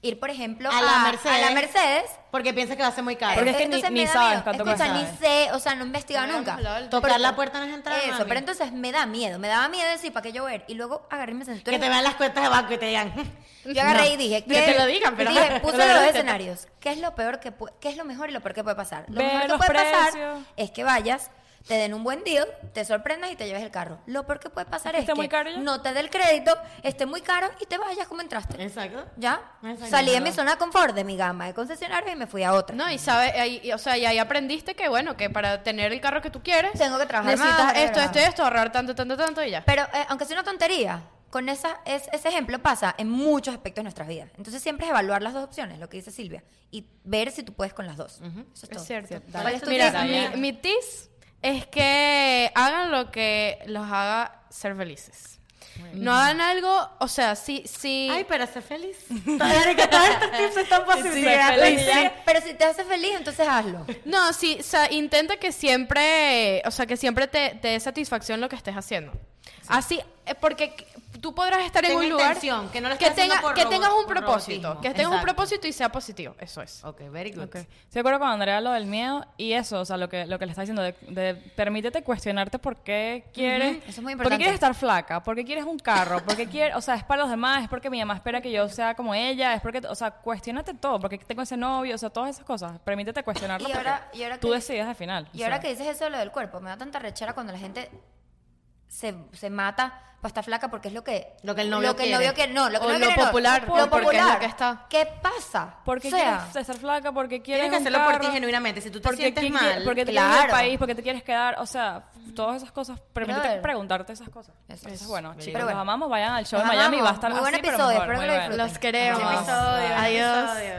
S4: ir, por ejemplo,
S1: A la Mercedes.
S4: a la Mercedes
S1: Porque piensa que va a ser muy caro.
S3: Porque es que
S4: entonces
S3: ni- ni sabes cuánto
S4: Escucha, ni sé, o sea, no he investigado
S2: No
S4: nunca.
S2: del
S1: Tocar
S4: Porque-
S1: la puerta no es entrar,
S4: Eso,
S1: mami.
S4: pero entonces me da miedo, me daba miedo decir, ¿para qué yo voy a ir? Y luego agarré y me senté.
S1: que te vean las cuentas de banco y te digan,
S4: Yo agarré
S1: No.
S4: y dije,
S2: Que te lo digan, pero-
S4: dije,
S2: pero
S4: puse
S2: lo
S4: los dos escenarios. ¿Qué es lo peor que pu- qué es lo mejor y lo peor que puede pasar? Lo
S3: Ve
S4: mejor que puede pasar
S3: precios.
S4: es que vayas, te den un buen deal, te sorprendas y te lleves el carro. Lo peor que puede pasar
S3: ¿Que
S4: es que
S3: muy caro ya?
S4: no te dé el crédito, esté muy caro y te vayas como entraste.
S1: exacto.
S4: ¿Ya?
S1: Exacto.
S4: Salí de mi zona de confort, de mi gama de concesionarios y me fui a otra.
S2: No, y sabes, ahí- y, o sea, y ahí aprendiste que, bueno, que para tener el carro que tú quieres,
S4: Tengo que trabajar
S2: necesitas
S4: más,
S2: esto, esto y esto, ahorrar tanto, tanto, tanto y ya.
S4: Pero eh, aunque sea una tontería, con esa, es- ese ejemplo pasa en muchos aspectos de nuestras vidas. Entonces siempre es evaluar las dos opciones, lo que dice Silvia, y ver si tú puedes con las dos. Eso es, todo.
S2: Es cierto.
S4: ¿Cuál es tu
S2: Mira, mi, mi tis es que hagan lo que los haga ser felices. No hagan algo, o sea, si, si
S1: Ay, pero sé feliz. Todos estos tips están.
S4: Sí, pero si te hace feliz, entonces hazlo.
S2: No, sí, o sea, intenta que siempre, o sea, que siempre te, te dé satisfacción lo que estés haciendo. Así, eh, porque tú podrás estar en un lugar
S1: que no lo
S2: que, tenga-
S1: por
S2: que tengas un
S1: por
S2: propósito,
S1: robotismo.
S2: que tengas un propósito y sea positivo. Eso es.
S1: Ok, very good.
S3: Ok. Estoy de acuerdo con Andrea lo del miedo y eso, o sea, lo que, lo que le está diciendo, de, de permítete cuestionarte por qué quieres,
S4: Eso es muy
S3: por qué
S4: importante.
S3: quieres estar flaca, por qué quieres un carro, por qué quieres, o sea, es para los demás, es porque mi mamá espera que yo sea como ella, es porque, o sea, cuestionate todo, porque tengo ese novio, o sea, todas esas cosas, permítete cuestionarlo
S4: Y ahora-
S3: porque
S4: y ahora
S3: tú
S4: que-
S3: decides al final.
S4: Y ahora
S3: sea.
S4: que dices eso de lo del cuerpo, me da tanta rechera cuando la gente se, se mata para estar flaca porque es lo que...
S1: Lo que el novio
S4: lo que el
S1: quiere.
S4: novio quiere. No, lo que
S2: O
S4: el
S2: lo
S4: novio quiere no.
S2: popular,
S4: Lo
S2: porque es lo
S4: popular.
S2: que está.
S4: ¿Qué pasa?
S3: Porque
S4: O sea,
S3: quieres estar flaca, porque quieres
S1: Tienes que hacerlo por ti
S3: carro,
S1: genuinamente. Si tú te
S3: porque
S1: sientes mal,
S3: porque te quieres ir
S4: claro.
S3: del país, porque te quieres quedar, o sea, todas esas cosas, permítete preguntarte esas cosas.
S4: Eso
S3: Eso
S4: es.
S3: bueno,
S1: Pero
S3: chicos,
S4: bueno.
S3: los amamos, vayan al show de Miami, va a estar
S4: Muy buen
S3: así, pero
S4: episodio,
S3: mejor,
S4: espero que lo disfruten.
S2: Los queremos. Adiós.
S1: episodio.